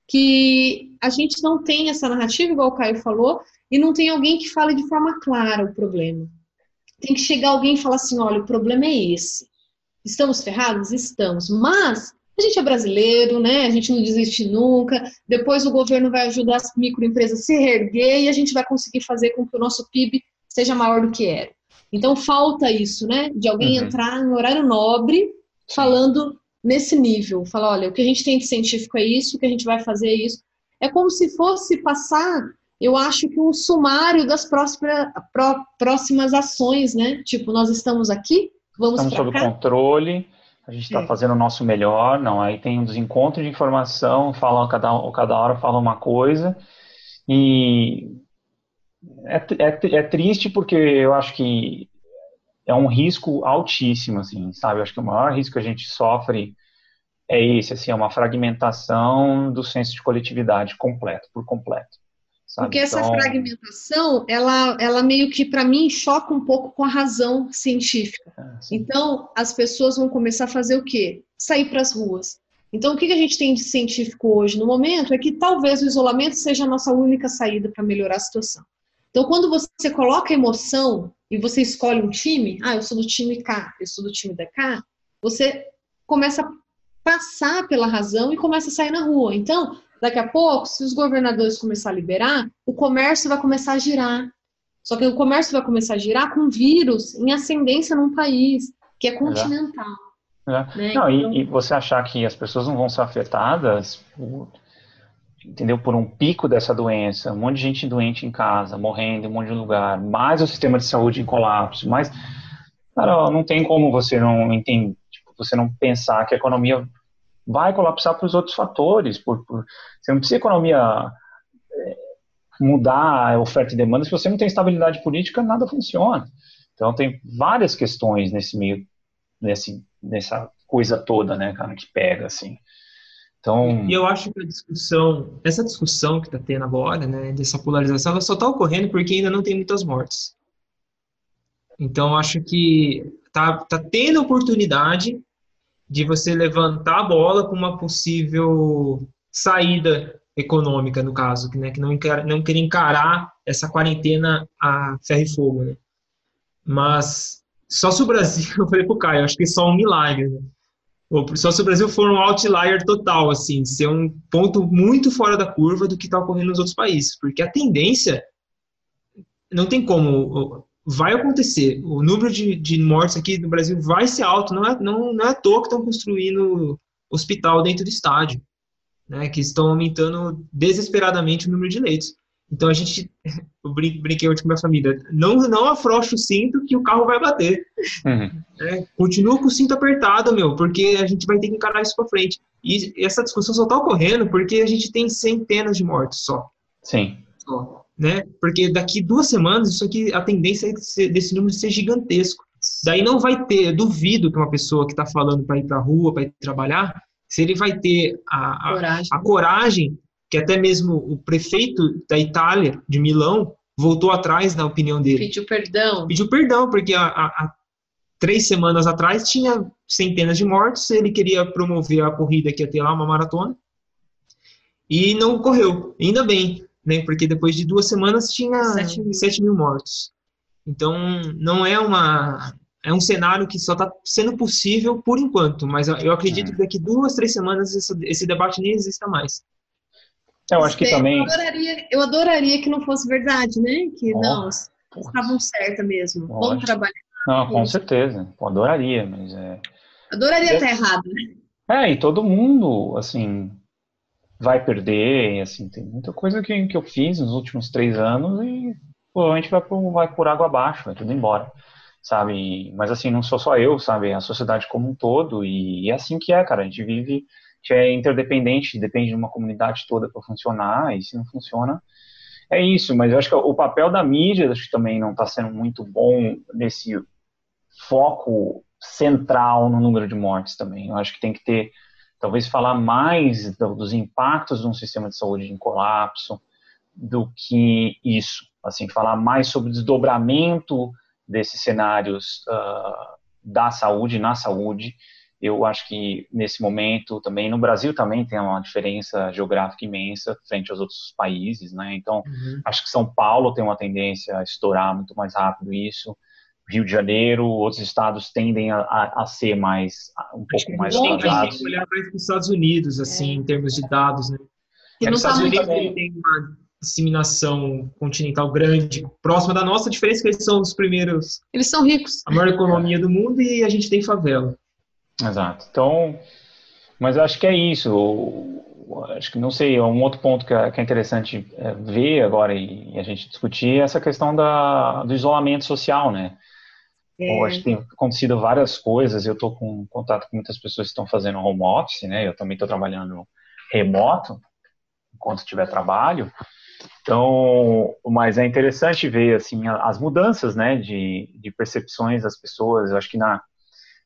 que a gente não tem essa narrativa, igual o Caio falou, e não tem alguém que fale de forma clara o problema. Tem que chegar alguém e falar assim: olha, o problema é esse. Estamos ferrados? Estamos. Mas a gente é brasileiro, né? A gente não desiste nunca. Depois o governo vai ajudar as microempresas a se reerguer e a gente vai conseguir fazer com que o nosso PIB seja maior do que era. Então falta isso, né? De alguém uhum. entrar em horário nobre falando nesse nível. Falar, olha, o que a gente tem de científico é isso, o que a gente vai fazer é isso. É como se fosse passar, eu acho que um sumário das próximas, próximas ações, né? Tipo, nós estamos aqui, vamos Estamos sob cá. controle a gente está fazendo o nosso melhor, não. Aí tem um desencontro de informação, falam cada, cada hora fala uma coisa, e é, é, é triste porque eu acho que é um risco altíssimo, assim, sabe? Eu acho que o maior risco que a gente sofre é esse, assim, é uma fragmentação do senso de coletividade completo, por completo. Sabe? Porque essa então... fragmentação, ela, ela meio que, para mim, choca um pouco com a razão científica. É, então, as pessoas vão começar a fazer o quê? Sair para as ruas. Então, o que a gente tem de científico hoje no momento é que talvez o isolamento seja a nossa única saída para melhorar a situação. Então, quando você coloca emoção e você escolhe um time, ah, eu sou do time K, eu sou do time da K, você começa a passar pela razão e começa a sair na rua. Então, Daqui a pouco, se os governadores começar a liberar, o comércio vai começar a girar. Só que o comércio vai começar a girar com vírus em ascendência num país que é continental. É. É. Né? Não, então... e, e, você achar que as pessoas não vão ser afetadas, por, entendeu? Por um pico dessa doença, um monte de gente doente em casa, morrendo em um monte de lugar, mais o sistema de saúde em colapso, mais, cara, não tem como você não entender, tipo, você não pensar que a economia vai colapsar para os outros fatores. Por, por, você não precisa economia é, mudar a oferta e demanda, se você não tem estabilidade política, nada funciona. Então tem várias questões nesse meio, nesse, nessa coisa toda, né, cara, que pega, assim. Então... E eu acho que a discussão, essa discussão que está tendo agora, né, dessa polarização, ela só está ocorrendo porque ainda não tem muitas mortes. Então, acho que tá, tá tendo oportunidade de você levantar a bola para uma possível saída econômica, no caso, que, né, que não, encara, não queria encarar essa quarentena a ferro e fogo. Né? Mas só se o Brasil, *laughs* eu falei para o Caio, acho que é só um milagre. Né? Só se o Brasil for um outlier total, assim, ser um ponto muito fora da curva do que está ocorrendo nos outros países, porque a tendência não tem como vai acontecer. O número de, de mortes aqui no Brasil vai ser alto. Não é, não, não é à toa que estão construindo hospital dentro do estádio, né? Que estão aumentando desesperadamente o número de leitos. Então a gente, *laughs* eu brinquei hoje com minha família, não, não afrouxa o cinto que o carro vai bater. Uhum. É, continua com o cinto apertado, meu, porque a gente vai ter que encarar isso para frente. E essa discussão só está ocorrendo porque a gente tem centenas de mortes só. Sim. Só né? Porque daqui duas semanas, isso aqui, a tendência é desse número ser gigantesco. Daí não vai ter, duvido que uma pessoa que está falando para ir para a rua, para ir trabalhar, se ele vai ter a, a, coragem. a coragem, que até mesmo o prefeito da Itália, de Milão, voltou atrás na opinião dele. Pediu perdão. Pediu perdão, porque há, três semanas atrás tinha centenas de mortos, ele queria promover a corrida que ia ter lá, uma maratona, e não ocorreu. Ainda bem, né? Porque depois de duas semanas tinha 7 mil, 7 mil mortos. Então, não é uma é um cenário que só está sendo possível por enquanto, mas eu acredito é. que daqui duas, três semanas esse, esse debate nem exista mais. Eu acho que eu também. Adoraria, eu adoraria que não fosse verdade, né? Que oh, não, estavam certas mesmo. Vamos trabalhar. Não, com certeza. Eu adoraria, mas é. Adoraria estar errado, né? É, e todo mundo, assim, vai perder, assim, tem muita coisa que, que eu fiz nos últimos três anos e provavelmente vai por, vai por água abaixo, vai tudo embora. sabe? Mas assim, não sou só eu, sabe? É a sociedade como um todo e é assim que é, cara. A gente vive, a gente é interdependente, depende de uma comunidade toda para funcionar e se não funciona, é isso. Mas eu acho que o papel da mídia acho que também não está sendo muito bom nesse foco central no número de mortes também. Eu acho que tem que ter, talvez falar mais dos impactos de um sistema de saúde em colapso do que isso. Assim, falar mais sobre o desdobramento desses cenários uh, da saúde, na saúde. Eu acho que nesse momento também, no Brasil também tem uma diferença geográfica imensa frente aos outros países, né? Então, uhum. acho que São Paulo tem uma tendência a estourar muito mais rápido isso. Rio de Janeiro, outros estados tendem a, a, a ser mais um Acho pouco mais organizados. Tem que olhar para os Estados Unidos, assim, é. em termos de dados, né? Porque nos Estados Unidos ele tem uma disseminação continental grande, próxima da nossa, a diferença é que eles são os primeiros. Eles são ricos. A maior economia do mundo e a gente tem favela. Exato. Então, mas eu acho que é isso. Acho que não sei, é um outro ponto que é, que é interessante é, ver agora e, e, a gente discutir é essa questão da, do isolamento social, né? É. Hoje tem acontecido várias coisas, eu estou com contato com muitas pessoas que estão fazendo home office, né? Eu também estou trabalhando remoto, enquanto tiver trabalho. Então, mas é interessante ver, assim, as mudanças, né, de, de percepções das pessoas. Eu acho que na,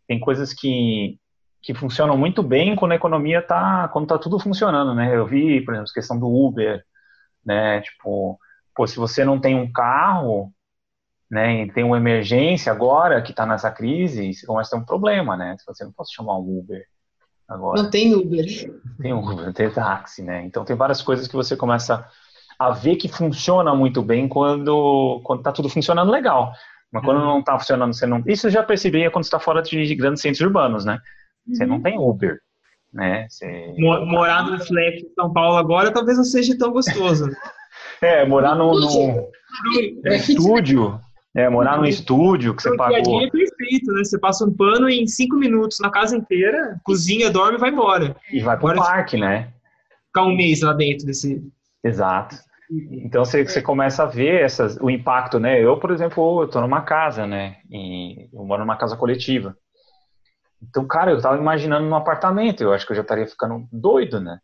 tem coisas que, que funcionam muito bem quando a economia tá, quando tá tudo funcionando, né? Eu vi, por exemplo, a questão do Uber, né? Tipo, pô, se você não tem um carro, né, e tem uma emergência agora que está nessa crise, você começa a ter um problema, né? Você não pode chamar um Uber agora. Não tem Uber. Tem Uber, tem táxi, né? Então tem várias coisas que você começa a ver que funciona muito bem quando quando está tudo funcionando legal. Mas quando uhum. não está funcionando, você não. Isso eu já percebi quando está fora de grandes centros urbanos, né? Você não uhum. tem Uber, né? Você... Morar no Flex em São Paulo agora talvez não seja tão gostoso. é, morar no, no... É, estúdio é, morar num estúdio que você pagou. Dia a dia é perfeito, né? Você passa um pano em cinco minutos na casa inteira, cozinha, dorme e vai embora. E vai pro Agora, parque, né? Ficar um mês lá dentro desse. Exato. Então você, você começa a ver essas, o impacto, né? Eu, por exemplo, eu tô numa casa, né? E eu moro numa casa coletiva. Então, cara, eu tava imaginando num apartamento, eu acho que eu já estaria ficando doido, né?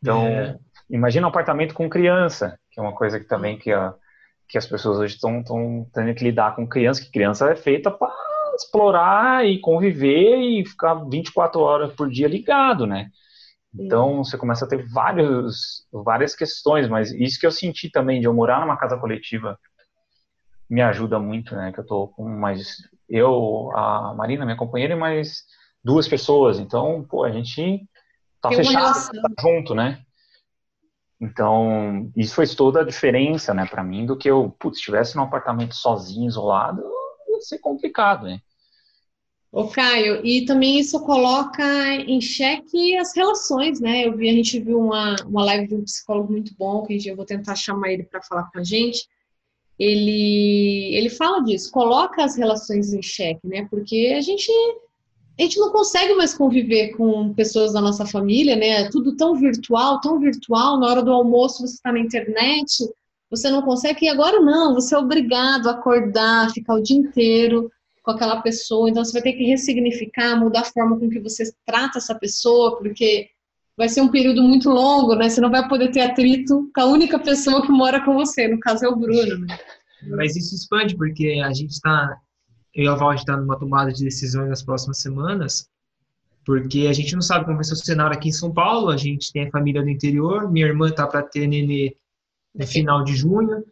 Então, é. imagina um apartamento com criança, que é uma coisa que também que a, que as pessoas hoje estão tendo que lidar com criança, que criança é feita para explorar e conviver e ficar 24 horas por dia ligado, né? Então você começa a ter vários, várias questões, mas isso que eu senti também de eu morar numa casa coletiva me ajuda muito, né? Que eu tô com mais eu, a Marina, minha companheira, e mais duas pessoas. Então, pô, a gente tá Tem fechado, tá junto, né? Então, isso fez toda a diferença, né, para mim, do que eu, putz, estivesse num apartamento sozinho, isolado, ia ser complicado, né? Ô, Caio, e também isso coloca em xeque as relações, né? Eu vi, a gente viu uma, uma live de um psicólogo muito bom, que eu vou tentar chamar ele para falar com a gente. Ele, ele fala disso, coloca as relações em xeque, né? Porque a gente a gente não consegue mais conviver com pessoas da nossa família, né? É tudo tão virtual, tão virtual. Na hora do almoço você está na internet, você não consegue. E agora não, você é obrigado a acordar, ficar o dia inteiro com aquela pessoa. Então você vai ter que ressignificar, mudar a forma com que você trata essa pessoa, porque vai ser um período muito longo, né? Você não vai poder ter atrito com a única pessoa que mora com você. No caso é o Bruno, né? Mas isso expande, porque a gente está eu Val está numa tomada de decisões nas próximas semanas, porque a gente não sabe como vai ser o cenário aqui em São Paulo, a gente tem a família do interior, minha irmã está para ter nenê no final de junho,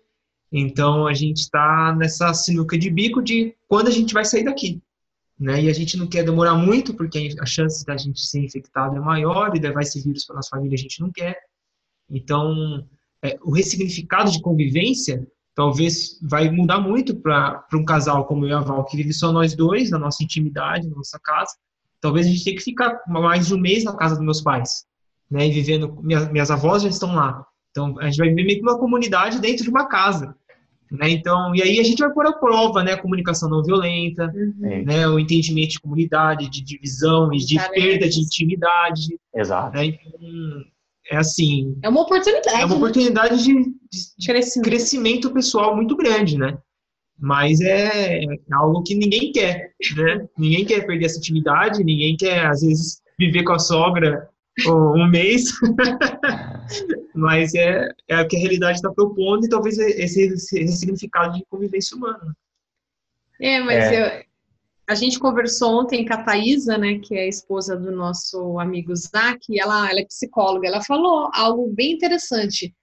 então a gente está nessa sinuca de bico de quando a gente vai sair daqui. Né? E a gente não quer demorar muito, porque a chance da gente ser infectado é maior e levar esse vírus para nossa família a gente não quer. Então, é, o ressignificado de convivência talvez vai mudar muito para um casal como eu e a Val, que vive só nós dois, na nossa intimidade, na nossa casa. Talvez a gente tenha que ficar mais de um mês na casa dos meus pais, né, e vivendo, minhas, minhas avós já estão lá. Então, a gente vai viver meio que uma comunidade dentro de uma casa. Né? Então, e aí a gente vai pôr a prova, né, a comunicação não violenta, uhum. né, o entendimento de comunidade, de divisão e de perda de intimidade. Exato. Né? Então, é assim. É uma oportunidade. É uma oportunidade de, de, de crescimento. crescimento pessoal muito grande, né? mas é, é algo que ninguém quer, né? Ninguém quer perder essa intimidade, ninguém quer, às vezes, viver com a sogra um mês, *laughs* mas é, é o que a realidade está propondo e talvez esse, esse significado de convivência humana. É, mas é. Eu, a gente conversou ontem com a Thaisa, né, que é a esposa do nosso amigo Zac, e ela, ela é psicóloga, ela falou algo bem interessante.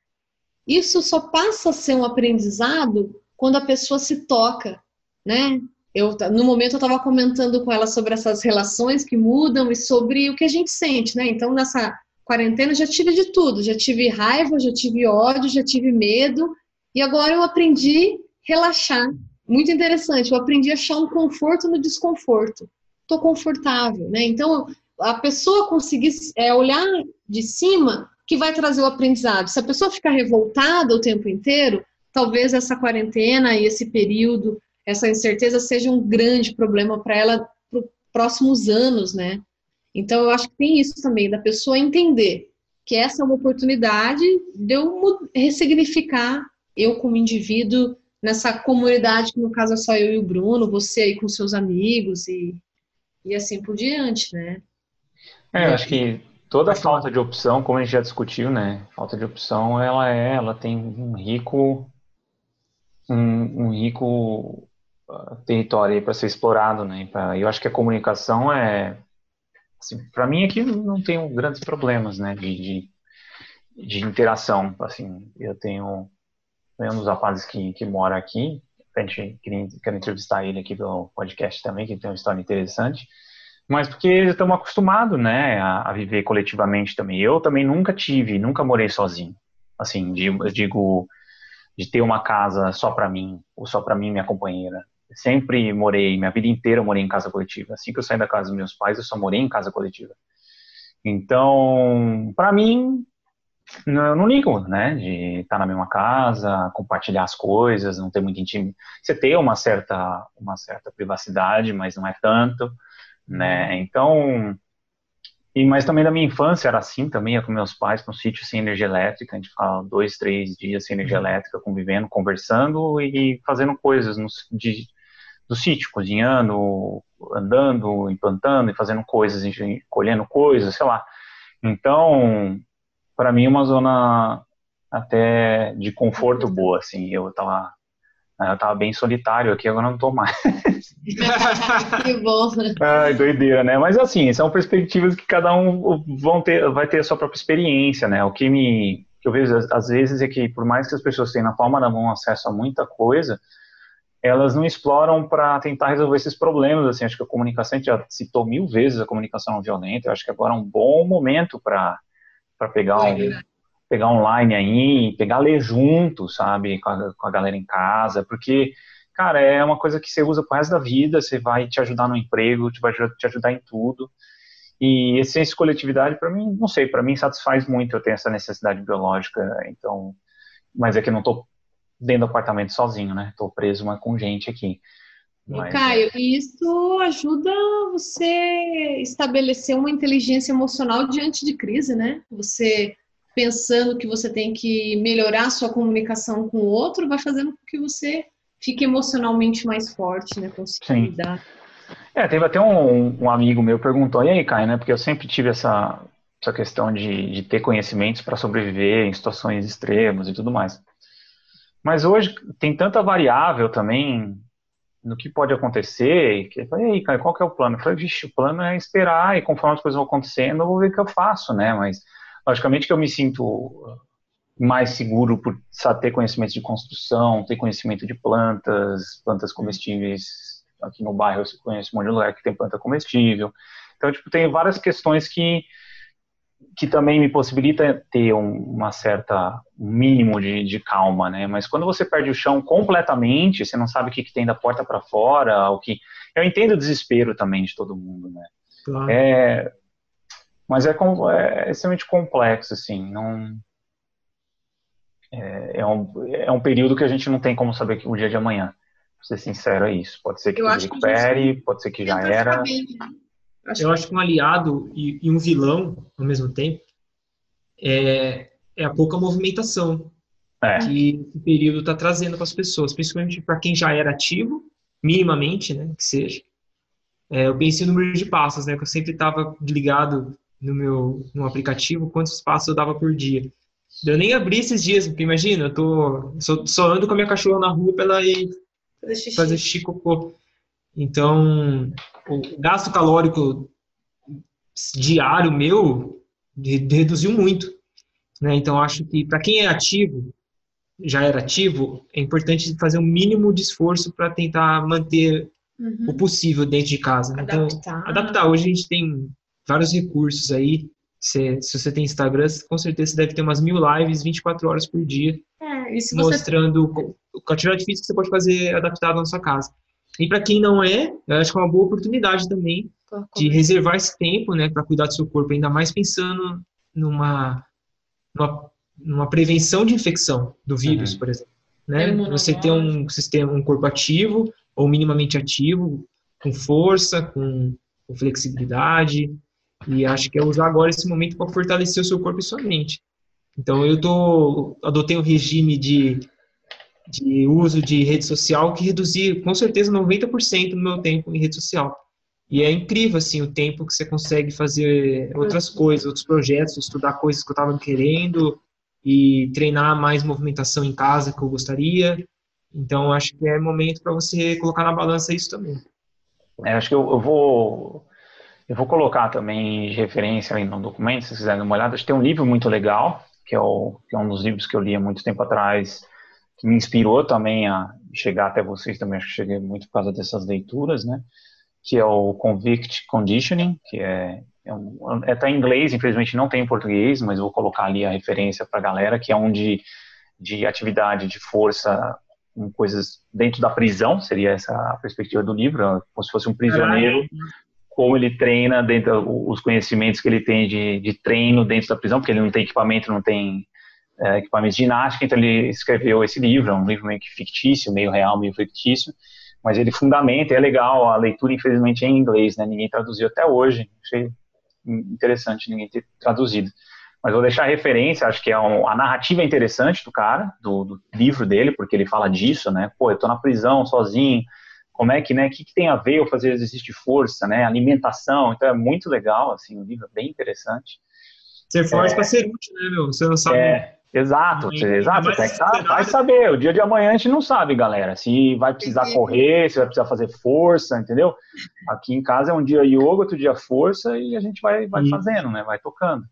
Isso só passa a ser um aprendizado quando a pessoa se toca, né? Eu, no momento eu estava comentando com ela sobre essas relações que mudam e sobre o que a gente sente, né? Então, nessa quarentena já tive de tudo, já tive raiva, já tive ódio, já tive medo, e agora eu aprendi relaxar, muito interessante. Eu aprendi a achar um conforto no desconforto. Estou confortável, né? Então, a pessoa conseguir é, olhar de cima que vai trazer o aprendizado. Se a pessoa ficar revoltada o tempo inteiro, talvez essa quarentena e esse período, essa incerteza seja um grande problema para ela para os próximos anos, né? Então, eu acho que tem isso também, da pessoa entender que essa é uma oportunidade de eu ressignificar eu como indivíduo nessa comunidade, que no caso é só eu e o Bruno, você aí com seus amigos e, e assim por diante, né? É, eu acho que toda falta de opção, como a gente já discutiu, né? Falta de opção, ela é, ela tem um rico, um, um rico uh, território para ser explorado, né? Pra, eu acho que a comunicação é, assim, para mim aqui não tenho grandes problemas, né? De, de, de interação, assim, eu tenho né, um dos rapazes que, que mora aqui. A gente quero entrevistar ele aqui pelo podcast também, que tem uma história interessante. Mas porque estamos acostumados, né, a, a, viver coletivamente também. Eu também nunca tive, nunca morei sozinho. Assim, digo, digo de ter uma casa só para mim, ou só para mim e minha companheira. Sempre morei, minha vida inteira eu morei em casa coletiva. Assim que eu saí da casa dos meus pais, eu só morei em casa coletiva. Então, para mim, não, não ligo, né? De estar na mesma casa, compartilhar as coisas, não ter muito intimidade. Você tem uma certa, uma certa privacidade, mas não é tanto, né? Uhum. Então, e mas também da minha infância era assim também, ia com meus pais no sítio sem energia elétrica, a gente fala dois, três dias sem energia uhum. elétrica, convivendo, conversando e fazendo coisas no, de, do sítio, cozinhando, andando, implantando e fazendo coisas, colhendo coisas, sei lá. Então, para mim, uma zona até de conforto boa, assim. Eu tava, eu tava bem solitário aqui, agora não tô mais. *laughs* que bom. Ai, doideira, né? Mas assim, são perspectivas que cada um vão ter, vai ter a sua própria experiência, né? O que me que eu vejo às vezes é que por mais que as pessoas tenham na palma da mão acesso a muita coisa, elas não exploram para tentar resolver esses problemas. Assim, acho que a comunicação, a gente já citou mil vezes a comunicação não violenta. Eu acho que agora é um bom momento para para pegar um, pegar online aí, pegar ler junto, sabe, com a, com a galera em casa, porque, cara, é uma coisa que você usa pro resto da vida, você vai te ajudar no emprego, te vai te ajudar em tudo. E essência coletividade, para mim, não sei, para mim satisfaz muito eu ter essa necessidade biológica, então, mas é que eu não tô dentro do apartamento sozinho, né? Tô preso mas com gente aqui. Mas... Caio, isso ajuda você estabelecer uma inteligência emocional diante de crise, né? Você pensando que você tem que melhorar a sua comunicação com o outro, vai fazendo com que você fique emocionalmente mais forte, né? Conseguir lidar. É, teve até um, um, amigo meu perguntou, e aí, Caio, né? Porque eu sempre tive essa, essa questão de, de ter conhecimentos para sobreviver em situações extremas e tudo mais. Mas hoje tem tanta variável também no que pode acontecer, eu falei, aí, cara, qual que é o plano? Eu falei, vixe, o plano é esperar, e conforme as coisas vão acontecendo, eu vou ver o que eu faço, né, mas, logicamente que eu me sinto mais seguro por ter conhecimento de construção, ter conhecimento de plantas, plantas comestíveis, aqui no bairro eu conheço um monte de lugar que tem planta comestível, então, tipo, tem várias questões que que também me possibilita ter um, uma certa um mínimo de, de, calma, né? Mas quando você perde o chão completamente, você não sabe o que, que tem da porta para fora, o que eu entendo o desespero também de todo mundo, né? Claro. É, mas é, é, extremamente complexo, assim, não é, é, um, é um período que a gente não tem como saber o dia de amanhã. Pra ser sincero, é isso. Pode ser que eu recupere, pode ser que já era. Bem, né? Acho eu acho que um aliado e, e, um vilão ao mesmo tempo é, é a pouca movimentação. é. que esse período está trazendo para as pessoas, principalmente para quem já era ativo, minimamente, né, que seja. É, eu pensei no número de passos, né, que eu sempre estava ligado no meu no aplicativo quantos passos eu dava por dia. Eu nem abri esses dias, porque imagina, eu tô só, só ando com a minha cachorra na rua para ela ir fazer xixi. fazer xixi cocô. Então, o gasto calórico diário meu reduziu muito. Né? Então, acho que para quem é ativo, já era ativo, é importante fazer um mínimo de esforço para tentar manter uhum. o possível dentro de casa. Então, adaptar. Então, adaptar. Hoje a gente tem vários recursos aí. Se, se você tem Instagram, com certeza você deve ter umas mil lives 24 horas por dia. É, mostrando você... a atividade física que você pode fazer adaptado na sua casa. E para quem não é, eu acho que é uma boa oportunidade também de reservar esse tempo, né, para cuidar do seu corpo, ainda mais pensando numa, numa, numa prevenção de infecção do vírus, uhum. por exemplo. Né? Você ter um sistema, um corpo ativo ou minimamente ativo, com força, com, com flexibilidade, e acho que é usar agora esse momento para fortalecer o seu corpo e sua mente. Então eu tô adotei um regime de de uso de rede social que reduzi com certeza 90% do meu tempo em rede social. E é incrível, assim, o tempo que você consegue fazer outras coisas, outros projetos, estudar coisas que eu estava querendo e treinar mais movimentação em casa que eu gostaria. Então, acho que é momento para você colocar na balança isso também. É, acho que eu, eu, vou eu vou colocar também de referência ali no documento, se vocês quiserem dar uma olhada. Acho que tem um livro muito legal, que é, o, que é um dos livros que eu li há muito tempo atrás, me inspirou também a chegar até vocês também, acho que cheguei muito por causa dessas leituras, né? Que é o Convict Conditioning, que é é, um, é tá em inglês, infelizmente não tem em português, mas vou colocar ali a referência para a galera, que é um de, de atividade de força com coisas dentro da prisão, seria essa a perspectiva do livro, como se fosse um prisioneiro, como ele treina dentro os conhecimentos que ele tem de, de treino dentro da prisão, porque ele não tem equipamento, não tem é, equipamentos de ginástica, então ele escreveu esse livro, é um livro meio que fictício, meio real, meio fictício, mas ele fundamenta, é legal, a leitura infelizmente é em inglês, né, ninguém traduziu até hoje, achei interessante ninguém ter traduzido. Mas vou deixar a referência, acho que é um, a narrativa é interessante do cara, do, do, livro dele, porque ele fala disso, né, pô, eu tô na prisão sozinho, como é que, né, o que, que tem a ver eu fazer exercício de força, né, alimentação, então é muito legal, assim, o livro é bem interessante. Ser forte é, para ser útil, né, meu? Você não sabe. É, Exato, e, exato. Tem que tá, vai saber. O dia de amanhã a gente não sabe, galera. Se vai precisar correr, se vai precisar fazer força, entendeu? Aqui em casa é um dia yoga, outro dia força e a gente vai, vai fazendo, né? Vai tocando.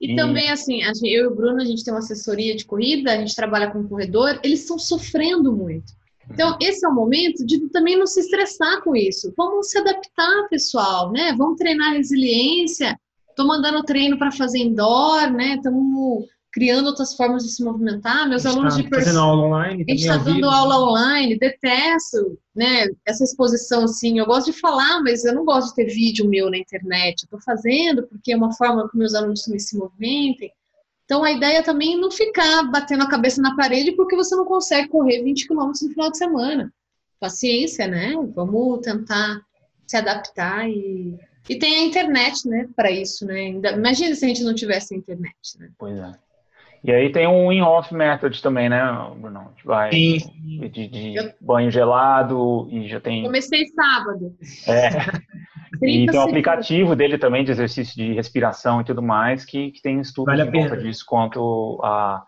E, e, também, assim, eu e o Bruno, a gente tem uma assessoria de corrida, a gente trabalha com corredor, eles estão sofrendo muito. Então, uhum. esse é o momento de também não se estressar com isso. Vamos se adaptar, pessoal, né? Vamos treinar resiliência. Estou mandando treino para fazer indoor, né? Estamos criando outras formas de se movimentar. Meus alunos tá de fazendo aula online, a gente está dando aula online, detesto, né? Essa exposição assim. Eu gosto de falar, mas eu não gosto de ter vídeo meu na internet. Eu estou fazendo porque é uma forma que meus alunos também se movimentem. Então a ideia também é não ficar batendo a cabeça na parede porque você não consegue correr 20 quilômetros no final de semana. Paciência, né? Vamos tentar se adaptar e e tem a internet, né, para isso, né? Imagina se a gente não tivesse a internet, né? Pois é. E aí tem um in-off method também, né, Bruno? Vai Sim. de, de eu... banho gelado e já tem. Comecei sábado. É. *laughs* e tem um aplicativo dele também de exercício de respiração e tudo mais que, que tem estudos vale em volta disso quanto a,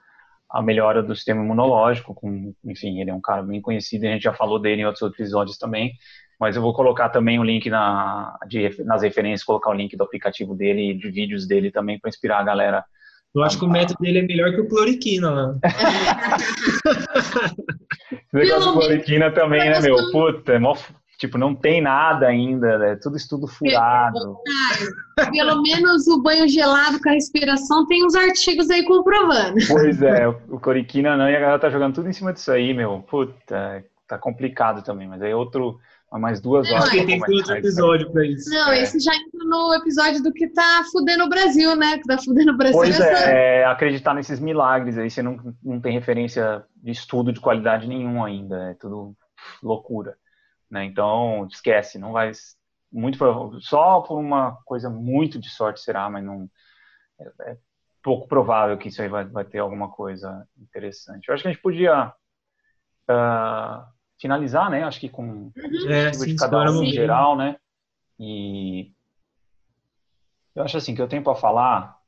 a melhora do sistema imunológico. Com, enfim, ele é um cara bem conhecido, a gente já falou dele em outros episódios também. Mas eu vou colocar também o link na, de, nas referências, colocar o link do aplicativo dele e de vídeos dele também para inspirar a galera eu acho que o método dele é melhor que o cloriquina lá. Esse negócio de cloriquina também, né, meu? Puta, é mó, tipo, não tem nada ainda, é tudo estudo furado. Pelo menos o banho gelado com a respiração tem uns artigos aí comprovando. Pois é, o cloriquina não, e a galera tá jogando tudo em cima disso aí, meu. Puta, tá complicado também, mas aí outro mais duas não, horas. Tem outro episódio para isso. Não, é. esse já entra no episódio do que tá fudendo o Brasil, né? Que tá fudendo o Brasil. Pois é, é, acreditar nesses milagres aí, você não, não tem referência de estudo de qualidade nenhum ainda, é tudo loucura. Né? Então, esquece, não vai. Muito só por uma coisa muito de sorte será, mas não. É, é pouco provável que isso aí vai, vai ter alguma coisa interessante. Eu acho que a gente podia uh, finalizar, né? Acho que com é, sim, de cada um em geral, né? E eu acho assim que eu tenho para falar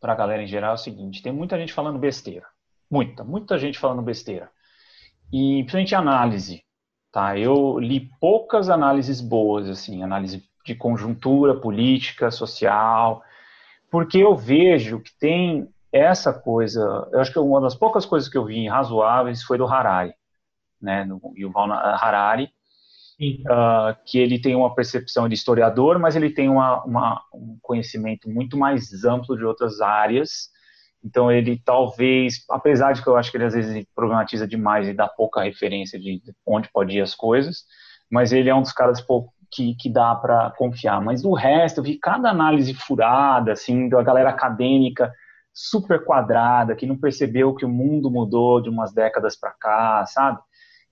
para a galera em geral é o seguinte: tem muita gente falando besteira, muita, muita gente falando besteira. E principalmente análise, tá? Eu li poucas análises boas, assim, análise de conjuntura política, social, porque eu vejo que tem essa coisa. Eu acho que uma das poucas coisas que eu vi razoáveis foi do Harari, né? Do Yuval Harari, uh, que ele tem uma percepção de historiador, mas ele tem uma, uma, um conhecimento muito mais amplo de outras áreas. Então ele talvez, apesar de que eu acho que ele às vezes problematiza demais e dá pouca referência de onde pode ir as coisas, mas ele é um dos caras que, que dá para confiar. Mas do resto, eu vi cada análise furada, assim, da galera acadêmica super quadrada, que não percebeu que o mundo mudou de umas décadas para cá, sabe?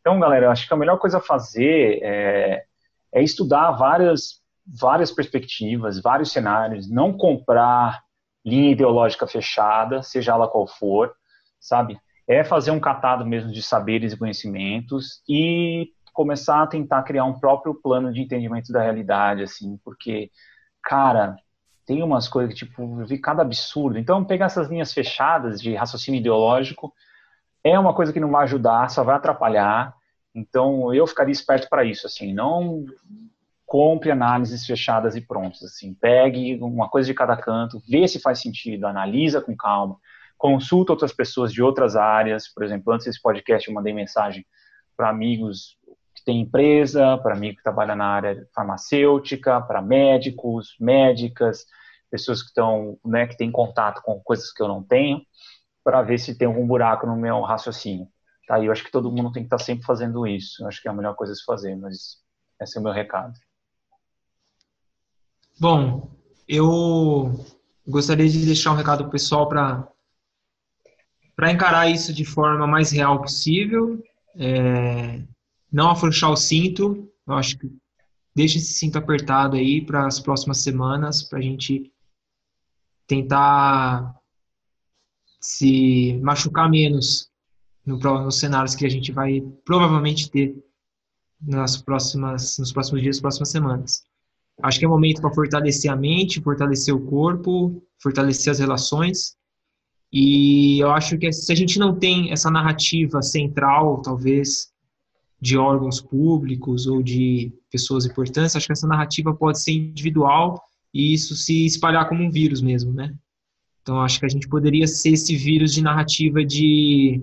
Então, galera, acho que a melhor coisa a fazer é, é estudar várias, várias perspectivas, vários cenários, não comprar linha ideológica fechada, seja ela qual for, sabe? É fazer um catado mesmo de saberes e conhecimentos e começar a tentar criar um próprio plano de entendimento da realidade, assim, porque, cara, tem umas coisas que, tipo, eu vi cada absurdo. Então, pegar essas linhas fechadas de raciocínio ideológico é uma coisa que não vai ajudar, só vai atrapalhar. Então, eu ficaria esperto para isso, assim, não compre análises fechadas e prontas, assim, pegue uma coisa de cada canto, vê se faz sentido, analisa com calma, consulta outras pessoas de outras áreas, por exemplo, antes desse podcast eu mandei mensagem para amigos que têm empresa, para amigo que trabalha na área farmacêutica, para médicos, médicas, pessoas que estão, né, que têm contato com coisas que eu não tenho, para ver se tem algum buraco no meu raciocínio. Tá? E eu acho que todo mundo tem que estar tá sempre fazendo isso. Eu acho que é a melhor coisa a se fazer, mas esse é o meu recado. Bom, eu gostaria de deixar um recado pessoal para para encarar isso de forma mais real possível, é, não afrouxar o cinto. Eu acho que deixa esse cinto apertado aí para as próximas semanas, para a gente tentar se machucar menos no, nos cenários que a gente vai provavelmente ter nas próximas, nos próximos dias, próximas semanas. Acho que é momento para fortalecer a mente, fortalecer o corpo, fortalecer as relações. E eu acho que se a gente não tem essa narrativa central, talvez, de órgãos públicos ou de pessoas importantes, acho que essa narrativa pode ser individual e isso se espalhar como um vírus mesmo, né? Então, acho que a gente poderia ser esse vírus de narrativa de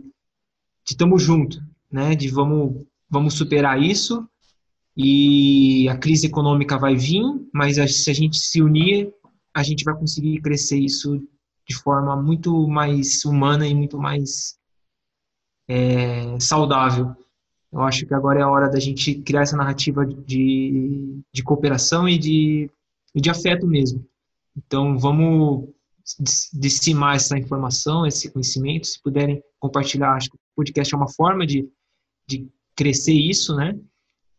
de estamos junto, né? De vamos, vamos superar isso e a crise econômica vai vir, mas se a gente se unir, a gente vai conseguir crescer isso de forma muito mais humana e muito mais é, saudável. Eu acho que agora é a hora da gente criar essa narrativa de, de cooperação e de, de afeto mesmo. Então, vamos dissimar essa informação, esse conhecimento, se puderem compartilhar, acho que o podcast é uma forma de, de crescer isso, né?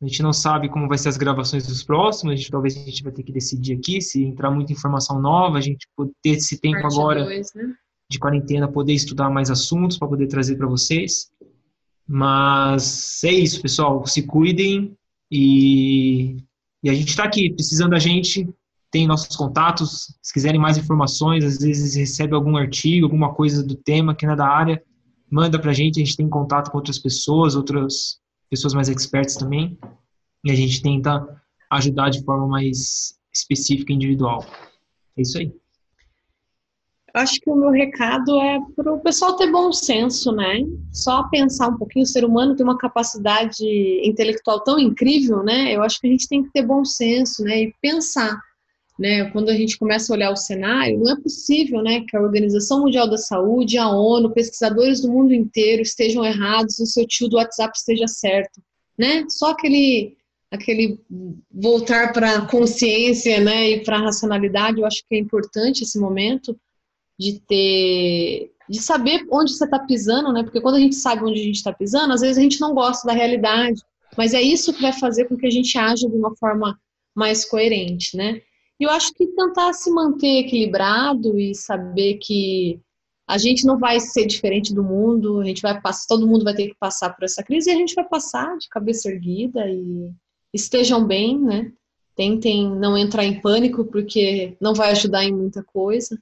A gente não sabe como vai ser as gravações dos próximos, a gente, talvez a gente vai ter que decidir aqui, se entrar muita informação nova, a gente ter esse tempo Parte agora dois, né? de quarentena, poder estudar mais assuntos para poder trazer para vocês. Mas é isso, pessoal, se cuidem e, e a gente está aqui, precisando da gente, tem nossos contatos, se quiserem mais informações, às vezes recebe algum artigo, alguma coisa do tema que não é da área, manda pra gente, a gente tem contato com outras pessoas, outras pessoas mais expertas também, e a gente tenta ajudar de forma mais específica e individual. É isso aí. Acho que o meu recado é para o pessoal ter bom senso, né? Só pensar um pouquinho. O ser humano tem uma capacidade intelectual tão incrível, né? Eu acho que a gente tem que ter bom senso, né? E pensar né, quando a gente começa a olhar o cenário, não é possível né, que a Organização Mundial da Saúde, a ONU, pesquisadores do mundo inteiro estejam errados, o seu tio do WhatsApp esteja certo. Né? Só aquele, aquele voltar para a consciência né, e para a racionalidade, eu acho que é importante esse momento de ter de saber onde você está pisando, né? Porque quando a gente sabe onde a gente está pisando, às vezes a gente não gosta da realidade, mas é isso que vai fazer com que a gente haja de uma forma mais coerente, né? Eu acho que tentar se manter equilibrado e saber que A gente não vai ser diferente do mundo, a gente vai passar, todo mundo vai ter que passar por essa crise e a gente vai passar de cabeça erguida e estejam bem, né? Tentem não entrar em pânico porque não vai ajudar em muita coisa.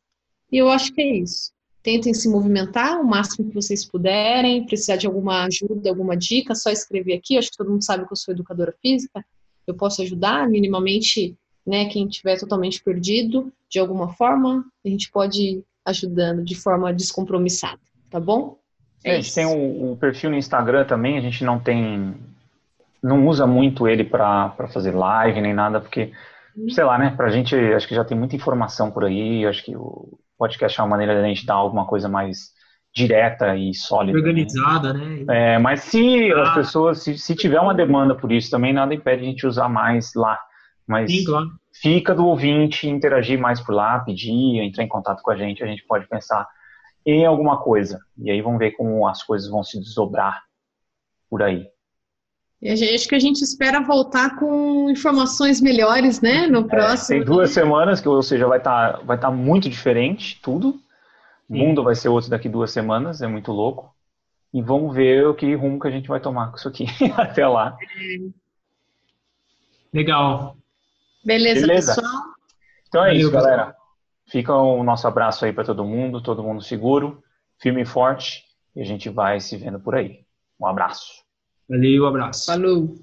E eu acho que é isso. Tentem se movimentar o máximo que vocês puderem. Precisar de alguma ajuda, alguma dica, só escrever aqui. Acho que todo mundo sabe que eu sou educadora física. Eu posso ajudar minimamente, né? Quem estiver totalmente perdido, de alguma forma, a gente pode ir ajudando de forma descompromissada, tá bom? É, a gente tem o, o, perfil no Instagram também. A gente não tem, não usa muito ele para fazer live nem nada, porque uhum. sei lá, né? Pra gente, acho que já tem muita informação por aí. Acho que o podcast é uma maneira de a gente dar alguma coisa mais direta e sólida. Né? Organizada, né? É, mas se ah. as pessoas, se, se, tiver uma demanda por isso também, nada impede a gente usar mais lá. Mas Sim, claro. fica do ouvinte interagir mais por lá, pedir, entrar em contato com a gente, a gente pode pensar em alguma coisa. E aí vamos ver como as coisas vão se desdobrar por aí. E acho que a gente espera voltar com informações melhores, né, no próximo. É, tem duas semanas, que, ou seja, vai estar tá, vai tá muito diferente tudo. O mundo vai ser outro daqui duas semanas, é muito louco. E vamos ver o que rumo que a gente vai tomar com isso aqui *laughs* até lá. Legal. Beleza, Beleza. pessoal? Então é Valeu, isso, galera. Fica o nosso abraço aí para todo mundo, todo mundo seguro, firme e forte, e a gente vai se vendo por aí. Um abraço. Valeu, um abraço. Falou.